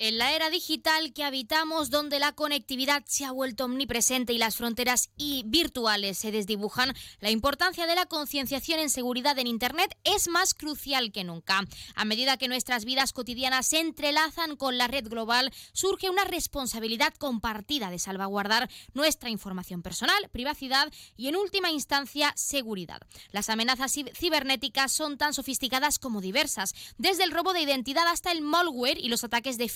En la era digital que habitamos, donde la conectividad se ha vuelto omnipresente y las fronteras y virtuales se desdibujan, la importancia de la concienciación en seguridad en Internet es más crucial que nunca. A medida que nuestras vidas cotidianas se entrelazan con la red global, surge una responsabilidad compartida de salvaguardar nuestra información personal, privacidad y, en última instancia, seguridad. Las amenazas cibernéticas son tan sofisticadas como diversas, desde el robo de identidad hasta el malware y los ataques de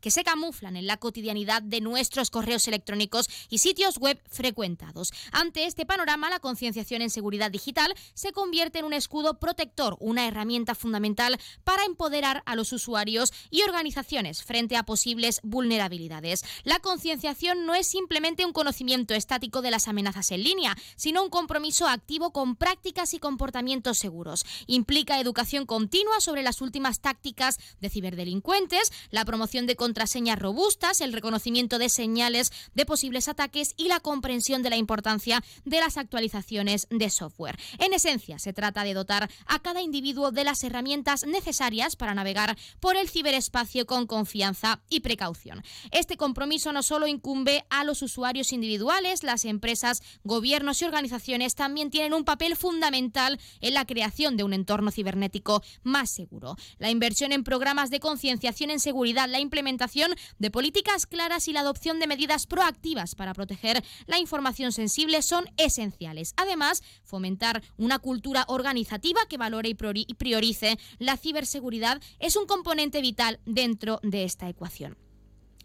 que se camuflan en la cotidianidad de nuestros correos electrónicos y sitios web frecuentados. Ante este panorama, la concienciación en seguridad digital se convierte en un escudo protector, una herramienta fundamental para empoderar a los usuarios y organizaciones frente a posibles vulnerabilidades. La concienciación no es simplemente un conocimiento estático de las amenazas en línea, sino un compromiso activo con prácticas y comportamientos seguros. Implica educación continua sobre las últimas tácticas de ciberdelincuentes, la promoción promoción de contraseñas robustas, el reconocimiento de señales de posibles ataques y la comprensión de la importancia de las actualizaciones de software. En esencia, se trata de dotar a cada individuo de las herramientas necesarias para navegar por el ciberespacio con confianza y precaución. Este compromiso no solo incumbe a los usuarios individuales, las empresas, gobiernos y organizaciones también tienen un papel fundamental en la creación de un entorno cibernético más seguro. La inversión en programas de concienciación en seguridad la implementación de políticas claras y la adopción de medidas proactivas para proteger la información sensible son esenciales. Además, fomentar una cultura organizativa que valore y priorice la ciberseguridad es un componente vital dentro de esta ecuación.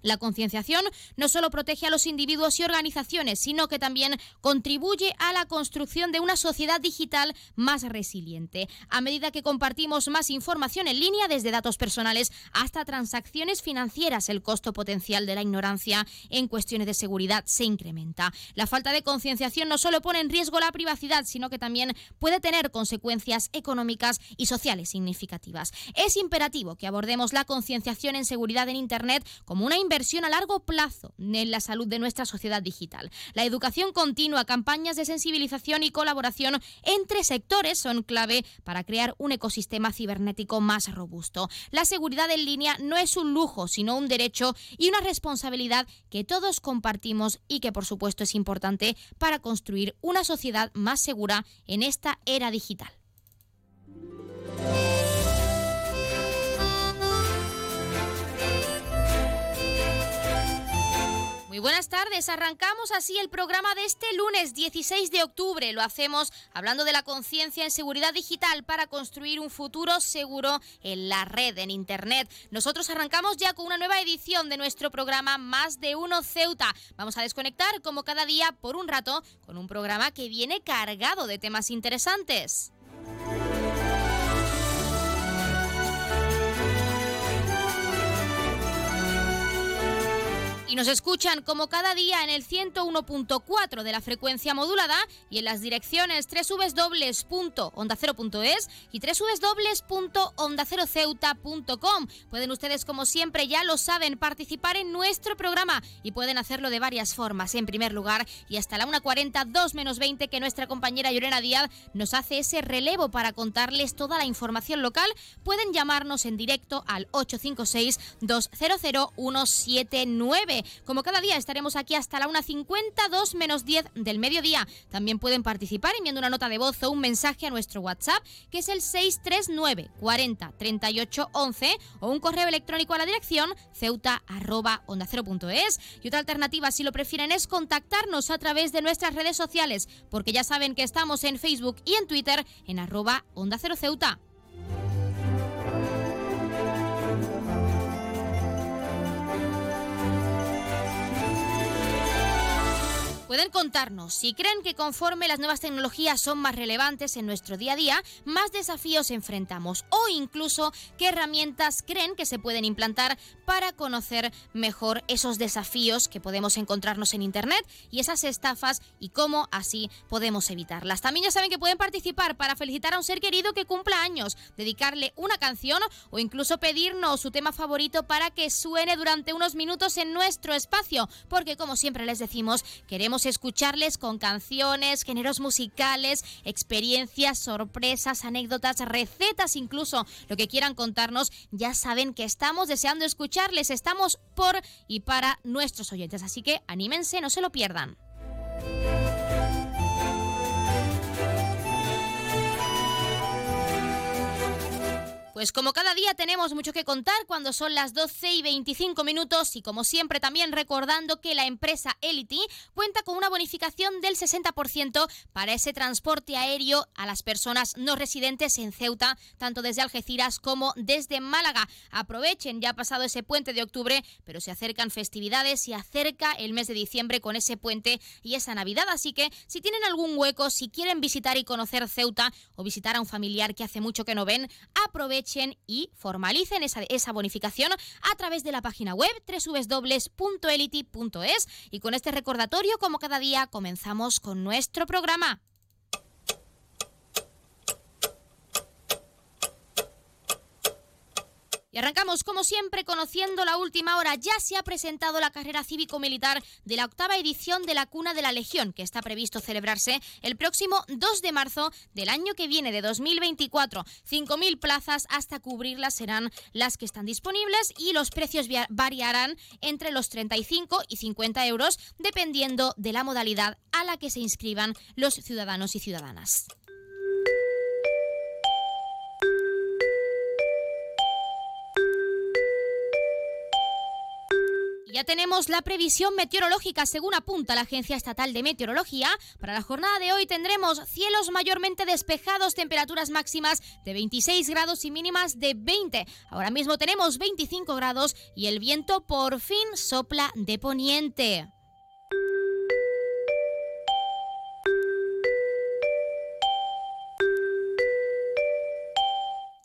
La concienciación no solo protege a los individuos y organizaciones, sino que también contribuye a la construcción de una sociedad digital más resiliente. A medida que compartimos más información en línea, desde datos personales hasta transacciones financieras, el costo potencial de la ignorancia en cuestiones de seguridad se incrementa. La falta de concienciación no solo pone en riesgo la privacidad, sino que también puede tener consecuencias económicas y sociales significativas. Es imperativo que abordemos la concienciación en seguridad en Internet como una inversión inversión a largo plazo en la salud de nuestra sociedad digital. La educación continua, campañas de sensibilización y colaboración entre sectores son clave para crear un ecosistema cibernético más robusto. La seguridad en línea no es un lujo, sino un derecho y una responsabilidad que todos compartimos y que por supuesto es importante para construir una sociedad más segura en esta era digital. Muy buenas tardes. Arrancamos así el programa de este lunes 16 de octubre. Lo hacemos hablando de la conciencia en seguridad digital para construir un futuro seguro en la red, en Internet. Nosotros arrancamos ya con una nueva edición de nuestro programa Más de Uno Ceuta. Vamos a desconectar como cada día por un rato con un programa que viene cargado de temas interesantes. Y nos escuchan como cada día en el 101.4 de la frecuencia modulada y en las direcciones www.ondacero.es y www.ondaceroceuta.com. Pueden ustedes, como siempre, ya lo saben, participar en nuestro programa y pueden hacerlo de varias formas. En primer lugar, y hasta la 1.40, 2 menos 20, que nuestra compañera Llorena Díaz nos hace ese relevo para contarles toda la información local, pueden llamarnos en directo al 856 200 179 como cada día estaremos aquí hasta la 1.52 menos 10 del mediodía. También pueden participar enviando una nota de voz o un mensaje a nuestro WhatsApp, que es el 639 40 38 11 o un correo electrónico a la dirección ceuta onda Y otra alternativa, si lo prefieren, es contactarnos a través de nuestras redes sociales, porque ya saben que estamos en Facebook y en Twitter en arroba onda cero ceuta. Pueden contarnos si creen que conforme las nuevas tecnologías son más relevantes en nuestro día a día, más desafíos enfrentamos o incluso qué herramientas creen que se pueden implantar para conocer mejor esos desafíos que podemos encontrarnos en Internet y esas estafas y cómo así podemos evitarlas. También ya saben que pueden participar para felicitar a un ser querido que cumpla años, dedicarle una canción o incluso pedirnos su tema favorito para que suene durante unos minutos en nuestro espacio, porque como siempre les decimos, queremos escucharles con canciones, géneros musicales, experiencias, sorpresas, anécdotas, recetas, incluso lo que quieran contarnos. Ya saben que estamos deseando escucharles, estamos por y para nuestros oyentes. Así que anímense, no se lo pierdan. Pues como cada día tenemos mucho que contar cuando son las 12 y 25 minutos y como siempre también recordando que la empresa Elity cuenta con una bonificación del 60% para ese transporte aéreo a las personas no residentes en Ceuta, tanto desde Algeciras como desde Málaga. Aprovechen, ya ha pasado ese puente de octubre, pero se acercan festividades y acerca el mes de diciembre con ese puente y esa Navidad, así que si tienen algún hueco, si quieren visitar y conocer Ceuta o visitar a un familiar que hace mucho que no ven, aprovechen y formalicen esa, esa bonificación a través de la página web www.elity.es. Y con este recordatorio, como cada día, comenzamos con nuestro programa. Y arrancamos, como siempre, conociendo la última hora. Ya se ha presentado la carrera cívico-militar de la octava edición de la Cuna de la Legión, que está previsto celebrarse el próximo 2 de marzo del año que viene, de 2024. 5.000 plazas hasta cubrirlas serán las que están disponibles y los precios variarán entre los 35 y 50 euros, dependiendo de la modalidad a la que se inscriban los ciudadanos y ciudadanas. Ya tenemos la previsión meteorológica según apunta la Agencia Estatal de Meteorología. Para la jornada de hoy tendremos cielos mayormente despejados, temperaturas máximas de 26 grados y mínimas de 20. Ahora mismo tenemos 25 grados y el viento por fin sopla de poniente.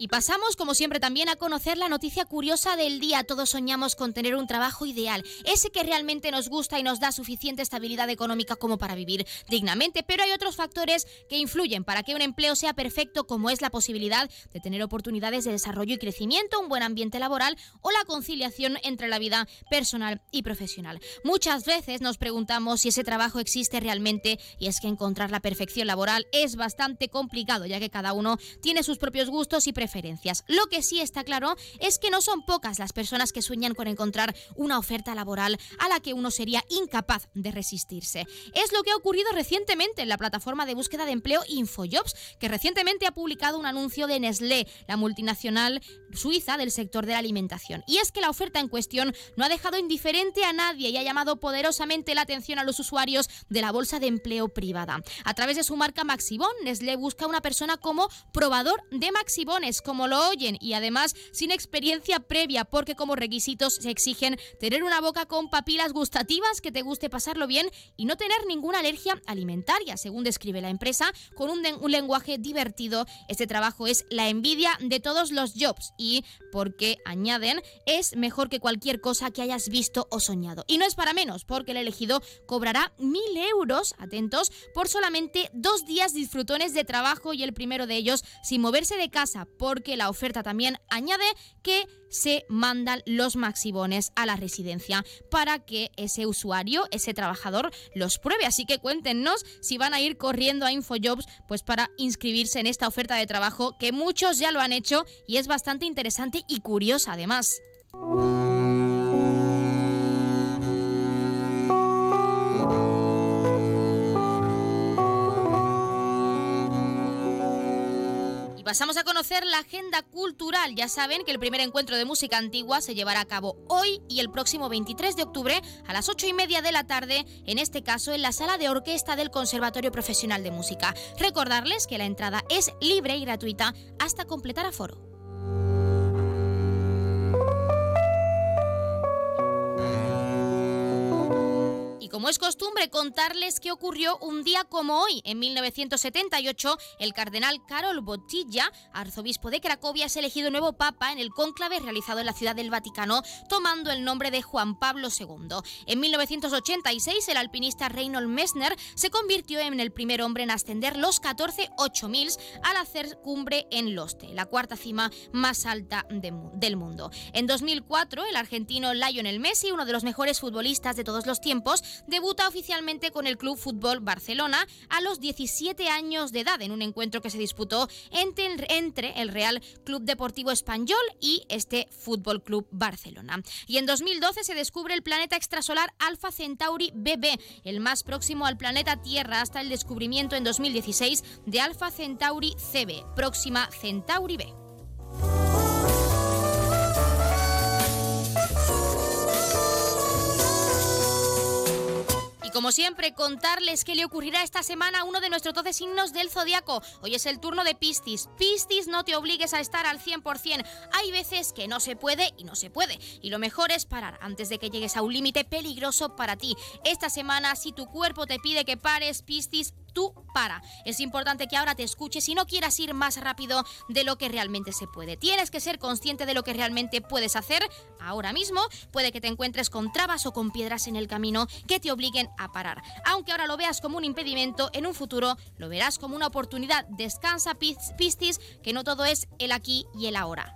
Y pasamos, como siempre, también a conocer la noticia curiosa del día. Todos soñamos con tener un trabajo ideal, ese que realmente nos gusta y nos da suficiente estabilidad económica como para vivir dignamente, pero hay otros factores que influyen para que un empleo sea perfecto, como es la posibilidad de tener oportunidades de desarrollo y crecimiento, un buen ambiente laboral o la conciliación entre la vida personal y profesional. Muchas veces nos preguntamos si ese trabajo existe realmente y es que encontrar la perfección laboral es bastante complicado, ya que cada uno tiene sus propios gustos y preferencias lo que sí está claro es que no son pocas las personas que sueñan con encontrar una oferta laboral a la que uno sería incapaz de resistirse. Es lo que ha ocurrido recientemente en la plataforma de búsqueda de empleo InfoJobs, que recientemente ha publicado un anuncio de Nestlé, la multinacional suiza del sector de la alimentación. Y es que la oferta en cuestión no ha dejado indiferente a nadie y ha llamado poderosamente la atención a los usuarios de la bolsa de empleo privada. A través de su marca Maxibon, Nestlé busca una persona como probador de Maxibones como lo oyen y además sin experiencia previa porque como requisitos se exigen tener una boca con papilas gustativas, que te guste pasarlo bien y no tener ninguna alergia alimentaria, según describe la empresa, con un, lenguaje divertido. Este trabajo es la envidia de todos los jobs y porque añaden es mejor que cualquier cosa que hayas visto o soñado. Y no es para menos, porque el elegido cobrará mil euros, atentos, por solamente dos días disfrutones de trabajo y el primero de ellos sin moverse de casa porque la oferta también añade que se mandan los maxibones a la residencia para que ese usuario, ese trabajador, los pruebe. Así que cuéntenos si van a ir corriendo a InfoJobs pues para inscribirse en esta oferta de trabajo que muchos ya lo han hecho y es bastante interesante y curiosa además. Pasamos a conocer la agenda cultural. Ya saben que el primer encuentro de música antigua se llevará a cabo hoy y el próximo 23 de octubre a las 8 y media de la tarde, en este caso en la sala de orquesta del Conservatorio Profesional de Música. Recordarles que la entrada es libre y gratuita hasta completar aforo. Como es costumbre contarles qué ocurrió un día como hoy, en 1978, el cardenal Karol Botilla, arzobispo de Cracovia, es elegido nuevo papa en el cónclave realizado en la Ciudad del Vaticano, tomando el nombre de Juan Pablo II. En 1986, el alpinista Reinhold Messner se convirtió en el primer hombre en ascender los 14 8000 al hacer cumbre en Loste, la cuarta cima más alta del mundo. En 2004, el argentino Lionel Messi, uno de los mejores futbolistas de todos los tiempos, debuta oficialmente con el Club Fútbol Barcelona a los 17 años de edad en un encuentro que se disputó entre el, Real Club Deportivo Español y este Fútbol Club Barcelona. Y en 2012 se descubre el planeta extrasolar Alpha Centauri BB, el más próximo al planeta Tierra hasta el descubrimiento en 2016 de Alpha Centauri CB, próxima Centauri B. Y como siempre, contarles qué le ocurrirá esta semana a uno de nuestros 12 signos del zodiaco. Hoy es el turno de Piscis. Piscis, no te obligues a estar al 100%. Hay veces que no se puede y no se puede. Y lo mejor es parar antes de que llegues a un límite peligroso para ti. Esta semana, si tu cuerpo te pide que pares, Piscis, tú para. Es importante que ahora te escuches y no quieras ir más rápido de lo que realmente se puede. Tienes que ser consciente de lo que realmente puedes hacer ahora mismo. Puede que te encuentres con trabas o con piedras en el camino que te obliguen a parar. Aunque ahora lo veas como un impedimento, en un futuro lo verás como una oportunidad. Descansa, Pistis, que no todo es el aquí y el ahora.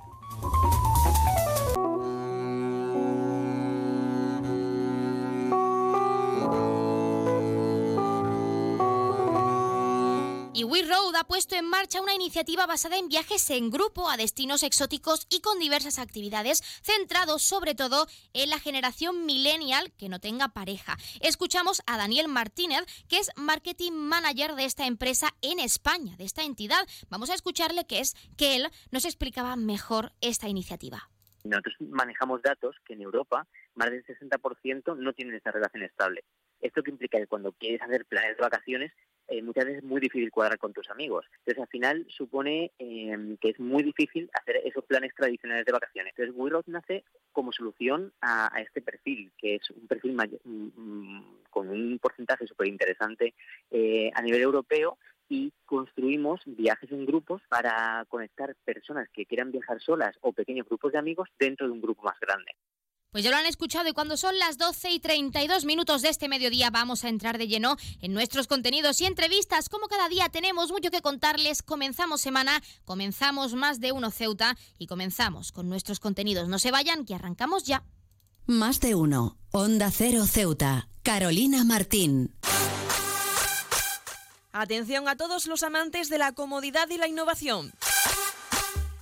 We Road ha puesto en marcha una iniciativa basada en viajes en grupo a destinos exóticos y con diversas actividades, centrados sobre todo en la generación millennial que no tenga pareja. Escuchamos a Daniel Martínez, que es marketing manager de esta empresa en España, de esta entidad. Vamos a escucharle que es que él nos explicaba mejor esta iniciativa. Nosotros manejamos datos que en Europa más del 60% no tienen esta relación estable. Esto que implica que cuando quieres hacer planes de vacaciones eh, muchas veces es muy difícil cuadrar con tus amigos. Entonces, al final supone eh, que es muy difícil hacer esos planes tradicionales de vacaciones. Entonces, WeRoad nace como solución a, este perfil, que es un perfil mm, mm, con un porcentaje súper interesante eh, a nivel europeo y construimos viajes en grupos para conectar personas que quieran viajar solas o pequeños grupos de amigos dentro de un grupo más grande. Pues ya lo han escuchado y cuando son las 12 y 32 minutos de este mediodía vamos a entrar de lleno en nuestros contenidos y entrevistas. Como cada día tenemos mucho que contarles, comenzamos semana, comenzamos más de uno Ceuta y comenzamos con nuestros contenidos. No se vayan, que arrancamos ya. Más de uno. Onda Cero Ceuta. Carolina Martín. Atención a todos los amantes de la comodidad y la innovación.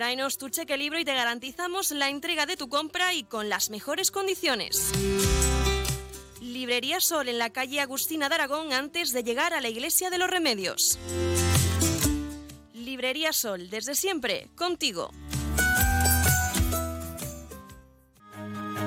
Tráenos tu cheque libro y te garantizamos la entrega de tu compra y con las mejores condiciones. Librería Sol en la calle Agustina de Aragón antes de llegar a la Iglesia de los Remedios. Librería Sol, desde siempre, contigo.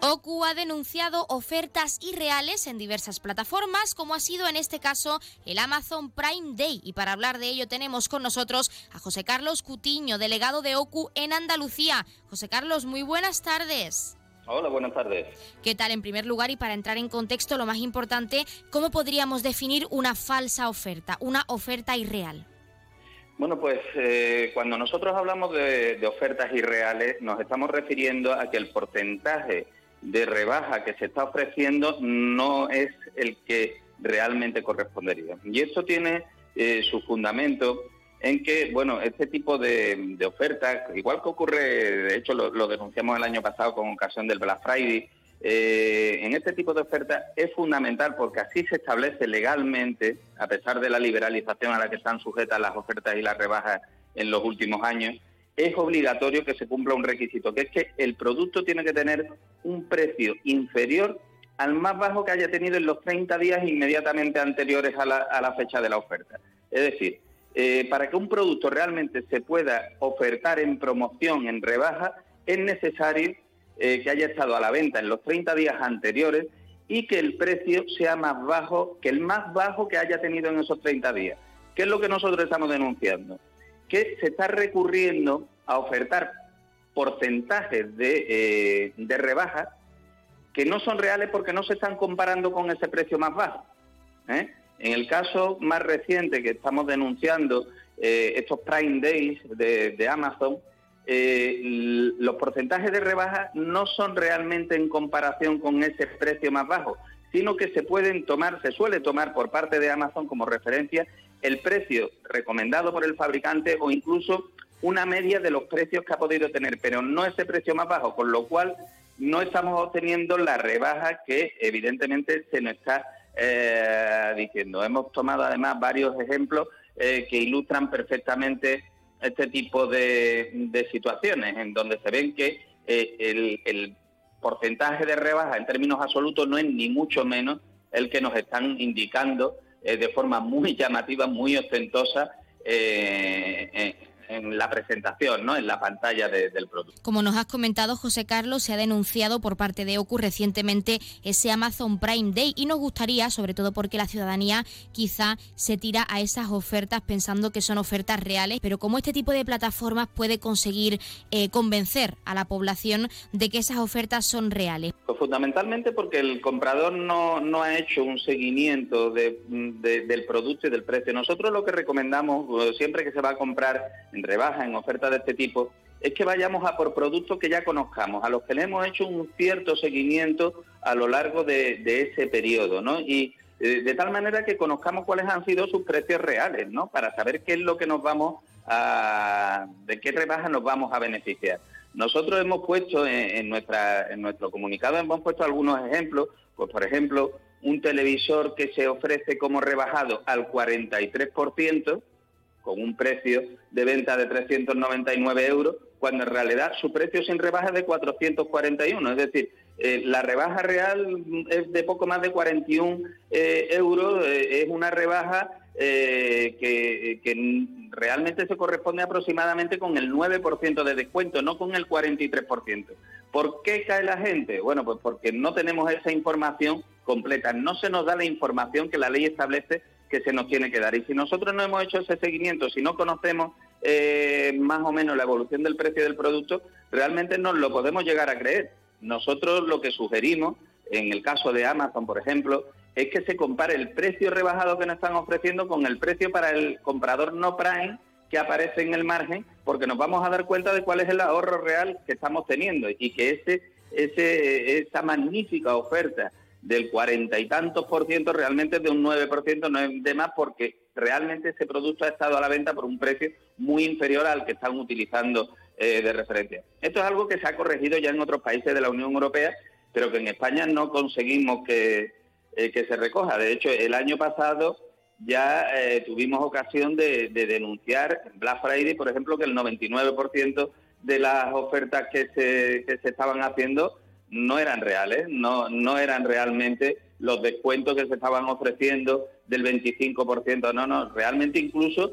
OCU ha denunciado ofertas irreales en diversas plataformas, como ha sido en este caso el Amazon Prime Day. Y para hablar de ello tenemos con nosotros a José Carlos Cutiño, delegado de OCU en Andalucía. José Carlos, muy buenas tardes. Hola, buenas tardes. ¿Qué tal? En primer lugar, y para entrar en contexto, lo más importante, ¿cómo podríamos definir una falsa oferta, una oferta irreal? Bueno, pues eh, cuando nosotros hablamos de, de ofertas irreales, nos estamos refiriendo a que el porcentaje de rebaja que se está ofreciendo no es el que realmente correspondería. Y esto tiene eh, su fundamento en que, bueno, este tipo de, ofertas, igual que ocurre, de hecho lo, denunciamos el año pasado con ocasión del Black Friday, eh, en este tipo de ofertas es fundamental porque así se establece legalmente, a pesar de la liberalización a la que están sujetas las ofertas y las rebajas en los últimos años, es obligatorio que se cumpla un requisito, que es que el producto tiene que tener un precio inferior al más bajo que haya tenido en los 30 días inmediatamente anteriores a la, fecha de la oferta. Es decir, eh, para que un producto realmente se pueda ofertar en promoción, en rebaja, es necesario eh, que haya estado a la venta en los 30 días anteriores y que el precio sea más bajo que el más bajo que haya tenido en esos 30 días. ¿Qué es lo que nosotros estamos denunciando? que se está recurriendo a ofertar porcentajes de, eh, de rebajas que no son reales porque no se están comparando con ese precio más bajo. ¿eh? En el caso más reciente que estamos denunciando, eh, estos Prime Days de, Amazon, los porcentajes de rebaja no son realmente en comparación con ese precio más bajo, sino que se pueden tomar, se suele tomar por parte de Amazon como referencia el precio recomendado por el fabricante o incluso una media de los precios que ha podido tener, pero no ese precio más bajo, con lo cual no estamos obteniendo la rebaja que evidentemente se nos está eh, diciendo. Hemos tomado además varios ejemplos eh, que ilustran perfectamente este tipo de, situaciones, en donde se ven que eh, el, el porcentaje de rebaja en términos absolutos no es ni mucho menos el que nos están indicando eh, de forma muy llamativa, muy ostentosa eh, eh, en la presentación, ¿no? en la pantalla del producto. Como nos has comentado, José Carlos, se ha denunciado por parte de OCU recientemente ese Amazon Prime Day y nos gustaría, sobre todo porque la ciudadanía quizá se tira a esas ofertas pensando que son ofertas reales, pero cómo este tipo de plataformas puede conseguir eh, convencer a la población de que esas ofertas son reales. Pues fundamentalmente porque el comprador no, no ha hecho un seguimiento del producto y del precio. Nosotros lo que recomendamos eh, siempre que se va a comprar en rebaja, en ofertas de este tipo, es que vayamos a por productos que ya conozcamos, a los que le hemos hecho un cierto seguimiento a lo largo de, ese periodo, ¿no? Y eh, de tal manera que conozcamos cuáles han sido sus precios reales, ¿no? Para saber qué es lo que nos vamos a, de qué rebaja nos vamos a beneficiar. Nosotros hemos puesto en, nuestra, en nuestro comunicado, hemos puesto algunos ejemplos, pues por ejemplo, un televisor que se ofrece como rebajado al 43%, con un precio de venta de 399 euros, cuando en realidad su precio sin rebaja es de 441. Es decir, eh, la rebaja real es de poco más de 41 eh, euros, eh, es una rebaja que, que, realmente se corresponde aproximadamente con el 9% de descuento, no con el 43%. ¿Por qué cae la gente? Bueno, pues porque no tenemos esa información completa, no se nos da la información que la ley establece que se nos tiene que dar. Y si nosotros no hemos hecho ese seguimiento, si no conocemos más o menos la evolución del precio del producto, realmente no lo podemos llegar a creer. Nosotros lo que sugerimos, en el caso de Amazon, por ejemplo, es que se compare el precio rebajado que nos están ofreciendo con el precio para el comprador no Prime que aparece en el margen, porque nos vamos a dar cuenta de cuál es el ahorro real que estamos teniendo y que ese, ese, esa magnífica oferta del cuarenta y tantos por ciento realmente de un 9%, no es de más porque realmente ese producto ha estado a la venta por un precio muy inferior al que están utilizando eh, de referencia. Esto es algo que se ha corregido ya en otros países de la Unión Europea, pero que en España no conseguimos que, eh, que se recoja. De hecho, el año pasado ya eh, tuvimos ocasión de, denunciar en Black Friday, por ejemplo, que el 99% de las ofertas que se, que se estaban haciendo no eran reales, no, no eran realmente los descuentos que se estaban ofreciendo del 25%. No, no, realmente incluso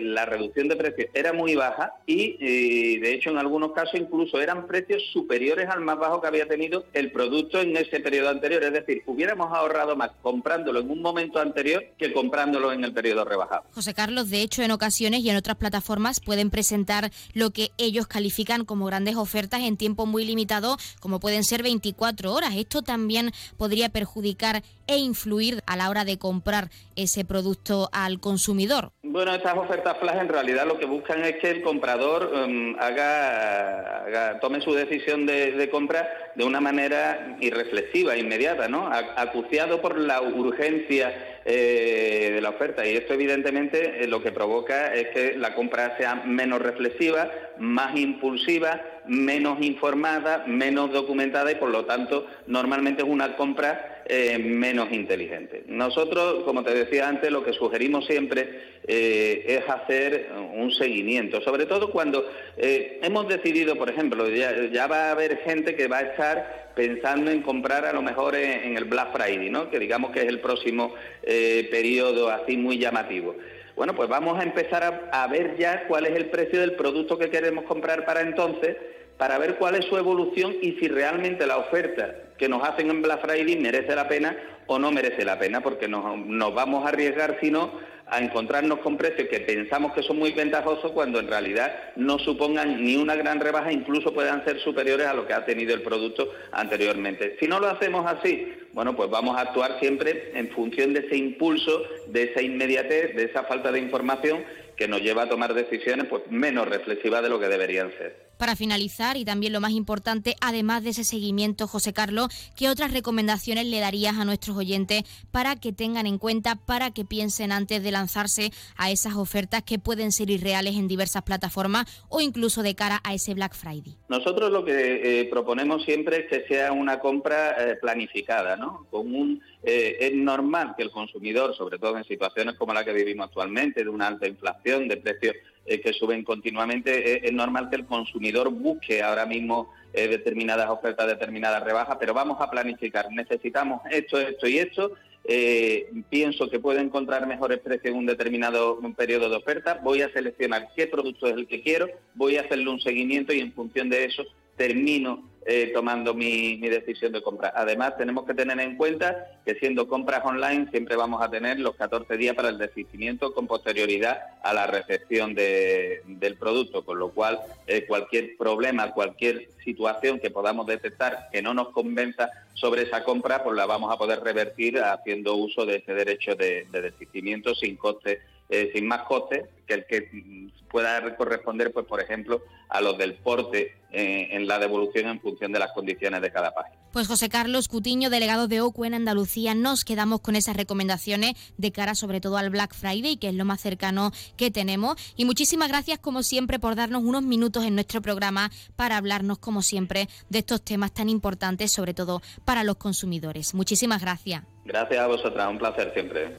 la reducción de precios era muy baja y, de hecho en algunos casos incluso eran precios superiores al más bajo que había tenido el producto en ese periodo anterior. Es decir, hubiéramos ahorrado más comprándolo en un momento anterior que comprándolo en el periodo rebajado. José Carlos, de hecho en ocasiones y en otras plataformas pueden presentar lo que ellos califican como grandes ofertas en tiempo muy limitado, como pueden ser 24 horas. Esto también podría perjudicar e influir a la hora de comprar ese producto al consumidor? Bueno, estas ofertas flash en realidad lo que buscan es que el comprador em, haga, tome su decisión de, compra de una manera irreflexiva, inmediata, ¿no? Acuciado por la urgencia eh, de la oferta y esto evidentemente eh, lo que provoca es que la compra sea menos reflexiva, más impulsiva, menos informada, menos documentada y por lo tanto normalmente es una compra eh, menos inteligente. Nosotros, como te decía antes, lo que sugerimos siempre eh, es hacer un seguimiento, sobre todo cuando eh, hemos decidido, por ejemplo, ya, va a haber gente que va a estar pensando en comprar a lo mejor en, el Black Friday, ¿no? que digamos que es el próximo periodo así muy llamativo. Bueno, pues vamos a empezar a ver ya cuál es el precio del producto que queremos comprar para entonces para ver cuál es su evolución y si realmente la oferta que nos hacen en Black Friday merece la pena o no merece la pena, porque nos, nos vamos a arriesgar, si no, a encontrarnos con precios que pensamos que son muy ventajosos cuando en realidad no supongan ni una gran rebaja, incluso puedan ser superiores a lo que ha tenido el producto anteriormente. Si no lo hacemos así, bueno, pues vamos a actuar siempre en función de ese impulso, de esa inmediatez, de esa falta de información que nos lleva a tomar decisiones pues menos reflexivas de lo que deberían ser. Para finalizar, y también lo más importante, además de ese seguimiento, José Carlos, ¿qué otras recomendaciones le darías a nuestros oyentes para que tengan en cuenta, para que piensen antes de lanzarse a esas ofertas que pueden ser irreales en diversas plataformas o incluso de cara a ese Black Friday? Nosotros lo que eh, proponemos siempre es que sea una compra eh, planificada, ¿no? Con un, eh, es normal que el consumidor, sobre todo en situaciones como la que vivimos actualmente, de una alta inflación, de precios eh, que suben continuamente, es, normal que el consumidor busque ahora mismo eh, determinadas ofertas, determinadas rebajas, pero vamos a planificar. Necesitamos esto, esto y esto. Eh, pienso que puedo encontrar mejores precios en un determinado periodo de oferta. Voy a seleccionar qué producto es el que quiero, voy a hacerle un seguimiento y en función de eso termino eh, tomando mi, decisión de compra. Además, tenemos que tener en cuenta que siendo compras online siempre vamos a tener los 14 días para el desistimiento con posterioridad a la recepción del producto, con lo cual eh, cualquier problema, cualquier situación que podamos detectar que no nos convenza sobre esa compra, pues la vamos a poder revertir haciendo uso de ese derecho de, de desistimiento sin coste eh, sin más costes que el que pueda corresponder, pues por ejemplo, a los del porte eh, en la devolución en función de las condiciones de cada página. Pues José Carlos Cutiño, delegado de OCU en. Andalucía nos quedamos con esas recomendaciones de cara sobre todo al Black Friday, que es lo más cercano que tenemos. Y muchísimas gracias como siempre por darnos unos minutos en nuestro programa para hablarnos como siempre de estos temas tan importantes, sobre todo para los consumidores. Muchísimas gracias. Gracias a vosotras, un placer siempre.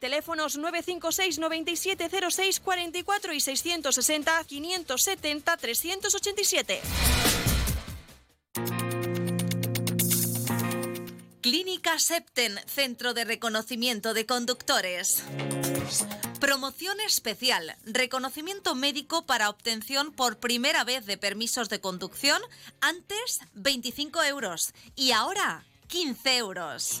Teléfonos 956 9706 44 y 660 570 387. Clínica Septen, Centro de Reconocimiento de Conductores. Promoción especial, reconocimiento médico para obtención por primera vez de permisos de conducción, antes 25 euros y ahora 15 euros.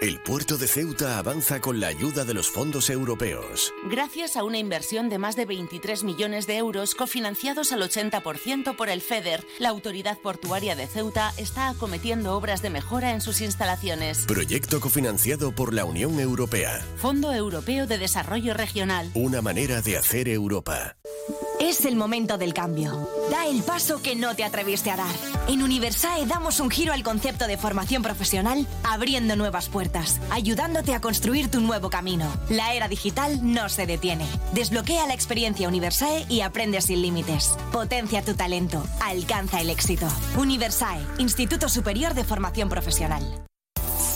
El puerto de Ceuta avanza con la ayuda de los fondos europeos. Gracias a una inversión de más de 23 millones de euros cofinanciados al 80% por el FEDER, la Autoridad Portuaria de Ceuta está acometiendo obras de mejora en sus instalaciones. Proyecto cofinanciado por la Unión Europea. Fondo Europeo de Desarrollo Regional. Una manera de hacer Europa. Es el momento del cambio. Da el paso que no te atreviste a dar. En Universae damos un giro al concepto de formación profesional, abriendo nuevas puertas, ayudándote a construir tu nuevo camino. La era digital no se detiene. Desbloquea la experiencia Universae y aprende sin límites. Potencia tu talento. Alcanza el éxito. Universae, Instituto Superior de Formación Profesional.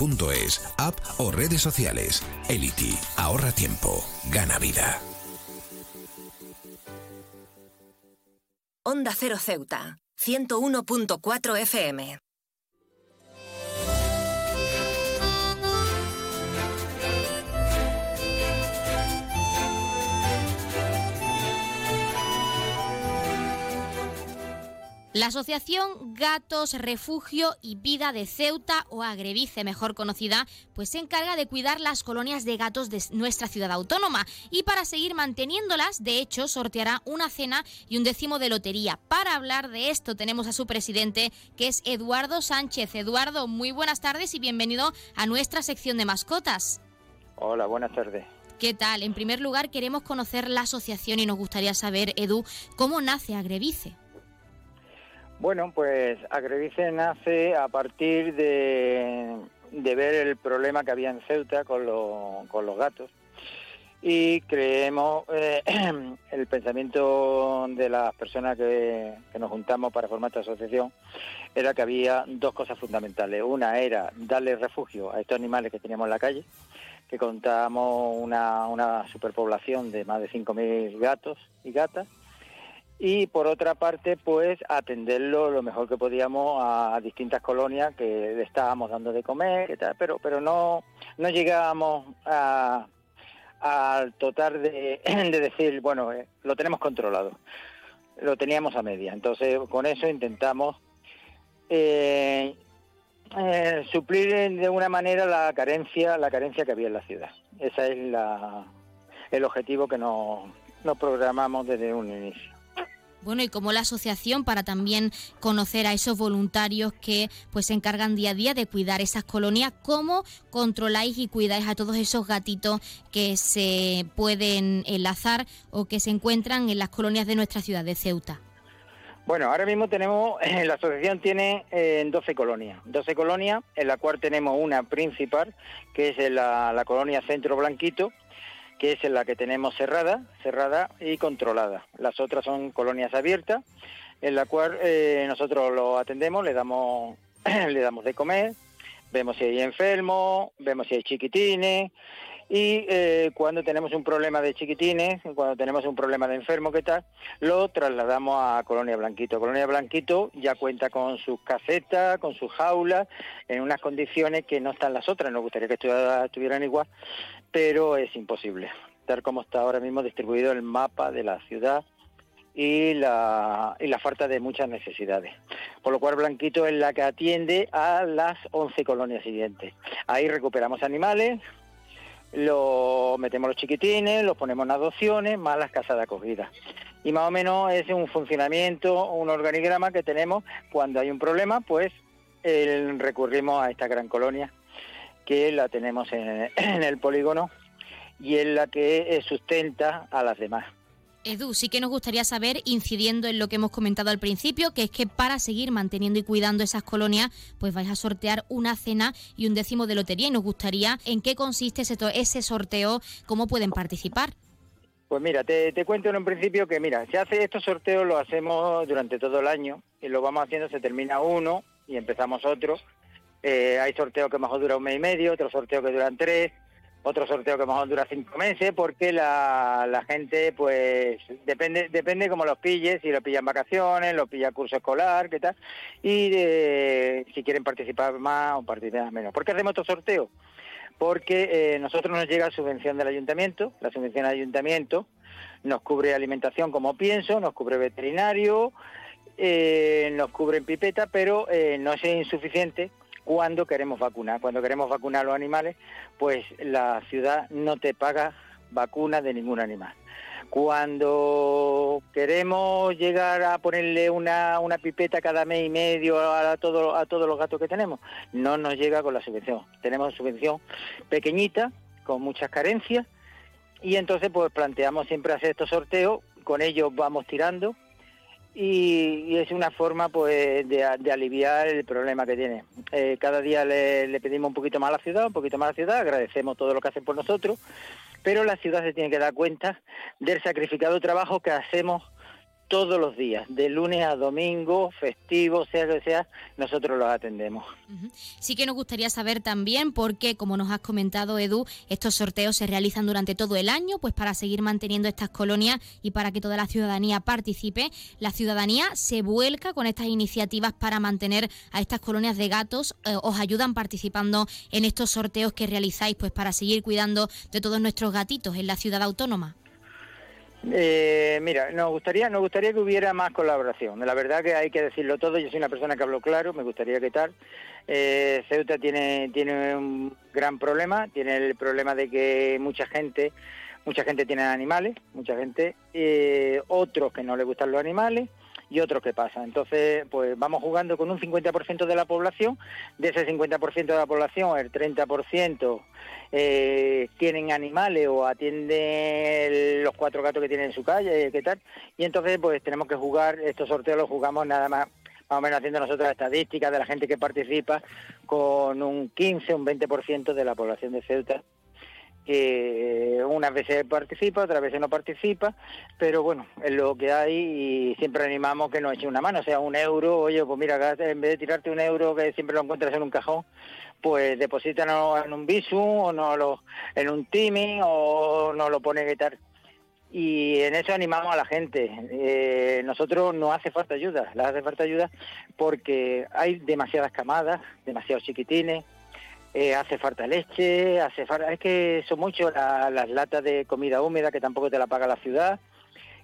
elity.es, app o redes sociales. Elity, ahorra tiempo, gana vida. Onda Cero Ceuta, 101.4 FM. La Asociación Gatos, Refugio y Vida de Ceuta, o Agrevice mejor conocida, pues se encarga de cuidar las colonias de gatos de nuestra ciudad autónoma. Y para seguir manteniéndolas, de hecho, sorteará una cena y un décimo de lotería. Para hablar de esto tenemos a su presidente, que es Eduardo Sánchez. Eduardo, muy buenas tardes y bienvenido a nuestra sección de mascotas. Hola, buenas tardes. ¿Qué tal? En primer lugar, queremos conocer la asociación y nos gustaría saber, Edu, cómo nace Agrevice. Bueno, pues Agrevice nace a partir de, ver el problema que había en Ceuta con, los gatos y creemos eh, el pensamiento de las personas que, nos juntamos para formar esta asociación era que había dos cosas fundamentales. Una era darle refugio a estos animales que teníamos en la calle, que contamos una, una superpoblación de más de 5.000 gatos y gatas y por otra parte pues atenderlo lo mejor que podíamos a distintas colonias que le estábamos dando de comer pero pero no no llegábamos al total de, decir bueno eh, lo tenemos controlado lo teníamos a media entonces con eso intentamos eh, eh, suplir de una manera la carencia la carencia que había en la ciudad. Ese es la, el objetivo que nos, nos programamos desde un inicio bueno, y como la asociación para también conocer a esos voluntarios que pues se encargan día a día de cuidar esas colonias, ¿cómo controláis y cuidáis a todos esos gatitos que se pueden enlazar o que se encuentran en las colonias de nuestra ciudad de Ceuta? Bueno, ahora mismo tenemos, la asociación tiene eh, 12 colonias, 12 colonias, en la cual tenemos una principal, que es la, la colonia Centro Blanquito, que es la que tenemos cerrada, cerrada y controlada. Las otras son colonias abiertas, en la cual eh, nosotros lo atendemos, le damos, le damos de comer, vemos si hay enfermos, vemos si hay chiquitines, y eh, cuando tenemos un problema de chiquitines, cuando tenemos un problema de enfermo, ¿qué tal? Lo trasladamos a Colonia Blanquito. Colonia Blanquito ya cuenta con sus casetas, con sus jaulas, en unas condiciones que no están las otras. Nos gustaría que estuvieran igual, pero es imposible, tal como está ahora mismo distribuido el mapa de la ciudad y la, y la falta de muchas necesidades. Por lo cual Blanquito es la que atiende a las 11 colonias siguientes. Ahí recuperamos animales, lo metemos los chiquitines, los ponemos en adopciones, más las casas de acogida. Y más o menos es un funcionamiento, un organigrama que tenemos cuando hay un problema, pues recurrimos a esta gran colonia que la tenemos en, el polígono y es la que sustenta a las demás. Edu, sí que nos gustaría saber, incidiendo en lo que hemos comentado al principio, que es que para seguir manteniendo y cuidando esas colonias, pues vais a sortear una cena y un décimo de lotería. Y nos gustaría en qué consiste ese, sorteo, cómo pueden participar. Pues mira, te, cuento en un principio que, mira, se hace estos sorteos, lo hacemos durante todo el año y lo vamos haciendo, se termina uno y empezamos otro eh, hay sorteos que mejor dura un mes y medio, otros sorteos que duran tres, otro sorteo que mejor dura cinco meses, porque la, la gente, pues, depende depende cómo los pilles, si lo pillan vacaciones, lo pilla curso escolar, qué tal, y si quieren participar más o participar menos. ¿Por qué hacemos estos sorteos? Porque eh, nosotros nos llega subvención del ayuntamiento, la subvención del ayuntamiento nos cubre alimentación como pienso, nos cubre veterinario, eh, nos cubre pipeta, pero no es insuficiente cuando queremos vacunar. Cuando queremos vacunar a los animales, pues la ciudad no te paga vacuna de ningún animal. Cuando queremos llegar a ponerle una, una pipeta cada mes y medio a, todo, a todos los gatos que tenemos, no nos llega con la subvención. Tenemos subvención pequeñita, con muchas carencias, y entonces pues planteamos siempre hacer estos sorteos, con ellos vamos tirando, y, es una forma pues de, aliviar el problema que tiene. Eh, cada día le, pedimos un poquito más a la ciudad, un poquito más a la ciudad, agradecemos todo lo que hacen por nosotros, pero la ciudad se tiene que dar cuenta del sacrificado trabajo que hacemos todos los días, de lunes a domingo, festivo, sea que sea, nosotros los atendemos. Sí que nos gustaría saber también por qué, como nos has comentado Edu, estos sorteos se realizan durante todo el año, pues para seguir manteniendo estas colonias y para que toda la ciudadanía participe. La ciudadanía se vuelca con estas iniciativas para mantener a estas colonias de gatos, eh, os ayudan participando en estos sorteos que realizáis, pues para seguir cuidando de todos nuestros gatitos en la ciudad autónoma. Eh, mira, nos gustaría, nos gustaría que hubiera más colaboración. La verdad que hay que decirlo todo. Yo soy una persona que hablo claro. Me gustaría que tal. Eh, Ceuta tiene tiene un gran problema. Tiene el problema de que mucha gente, mucha gente tiene animales, mucha gente, eh, otros que no les gustan los animales y otros que pasan. Entonces, pues vamos jugando con un 50% de la población. De ese 50% de la población, el 30% eh, tienen animales o atienden los cuatro gatos que tienen en su calle, ¿qué tal? Y entonces, pues tenemos que jugar, estos sorteos los jugamos nada más más o menos haciendo nosotros la estadística de la gente que participa con un 15, un 20% de la población de Ceuta que unas veces participa, otras veces no participa, pero bueno, es lo que hay y siempre animamos que nos eche una mano, o sea, un euro, oye, pues mira, en vez de tirarte un euro que siempre lo encuentras en un cajón, pues deposítanos en un Bisum o no lo, en un Timing o no lo pone tal. Y en eso animamos a la gente. Eh, nosotros no hace falta ayuda, le hace falta ayuda porque hay demasiadas camadas, demasiados chiquitines, eh, hace falta leche, hace falta, es que son mucho las latas de comida húmeda que tampoco te la paga la ciudad,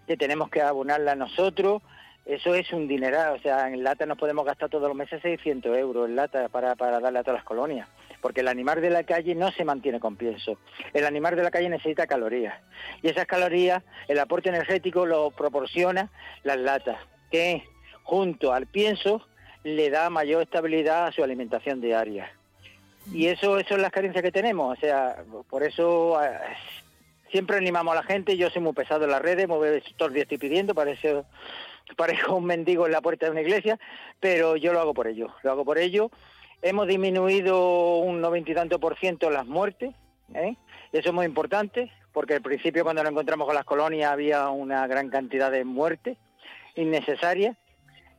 que tenemos que abonarla nosotros, eso es un dineral, o sea, en lata nos podemos gastar todos los meses 600 euros en lata para, para darle a todas las colonias, porque el animal de la calle no se mantiene con pienso, el animal de la calle necesita calorías, y esas calorías, el aporte energético lo proporciona las latas, que junto al pienso le da mayor estabilidad a su alimentación diaria. Y eso, eso es la carencia que tenemos. O sea, por eso eh, siempre animamos a la gente. Yo soy muy pesado en las redes, todos los días estoy pidiendo, parece, parezco un mendigo en la puerta de una iglesia, pero yo lo hago por ello. Lo hago por ello. Hemos disminuido un noventa y tanto por ciento las muertes. ¿eh? Eso es muy importante, porque al principio cuando nos encontramos con las colonias había una gran cantidad de muertes innecesarias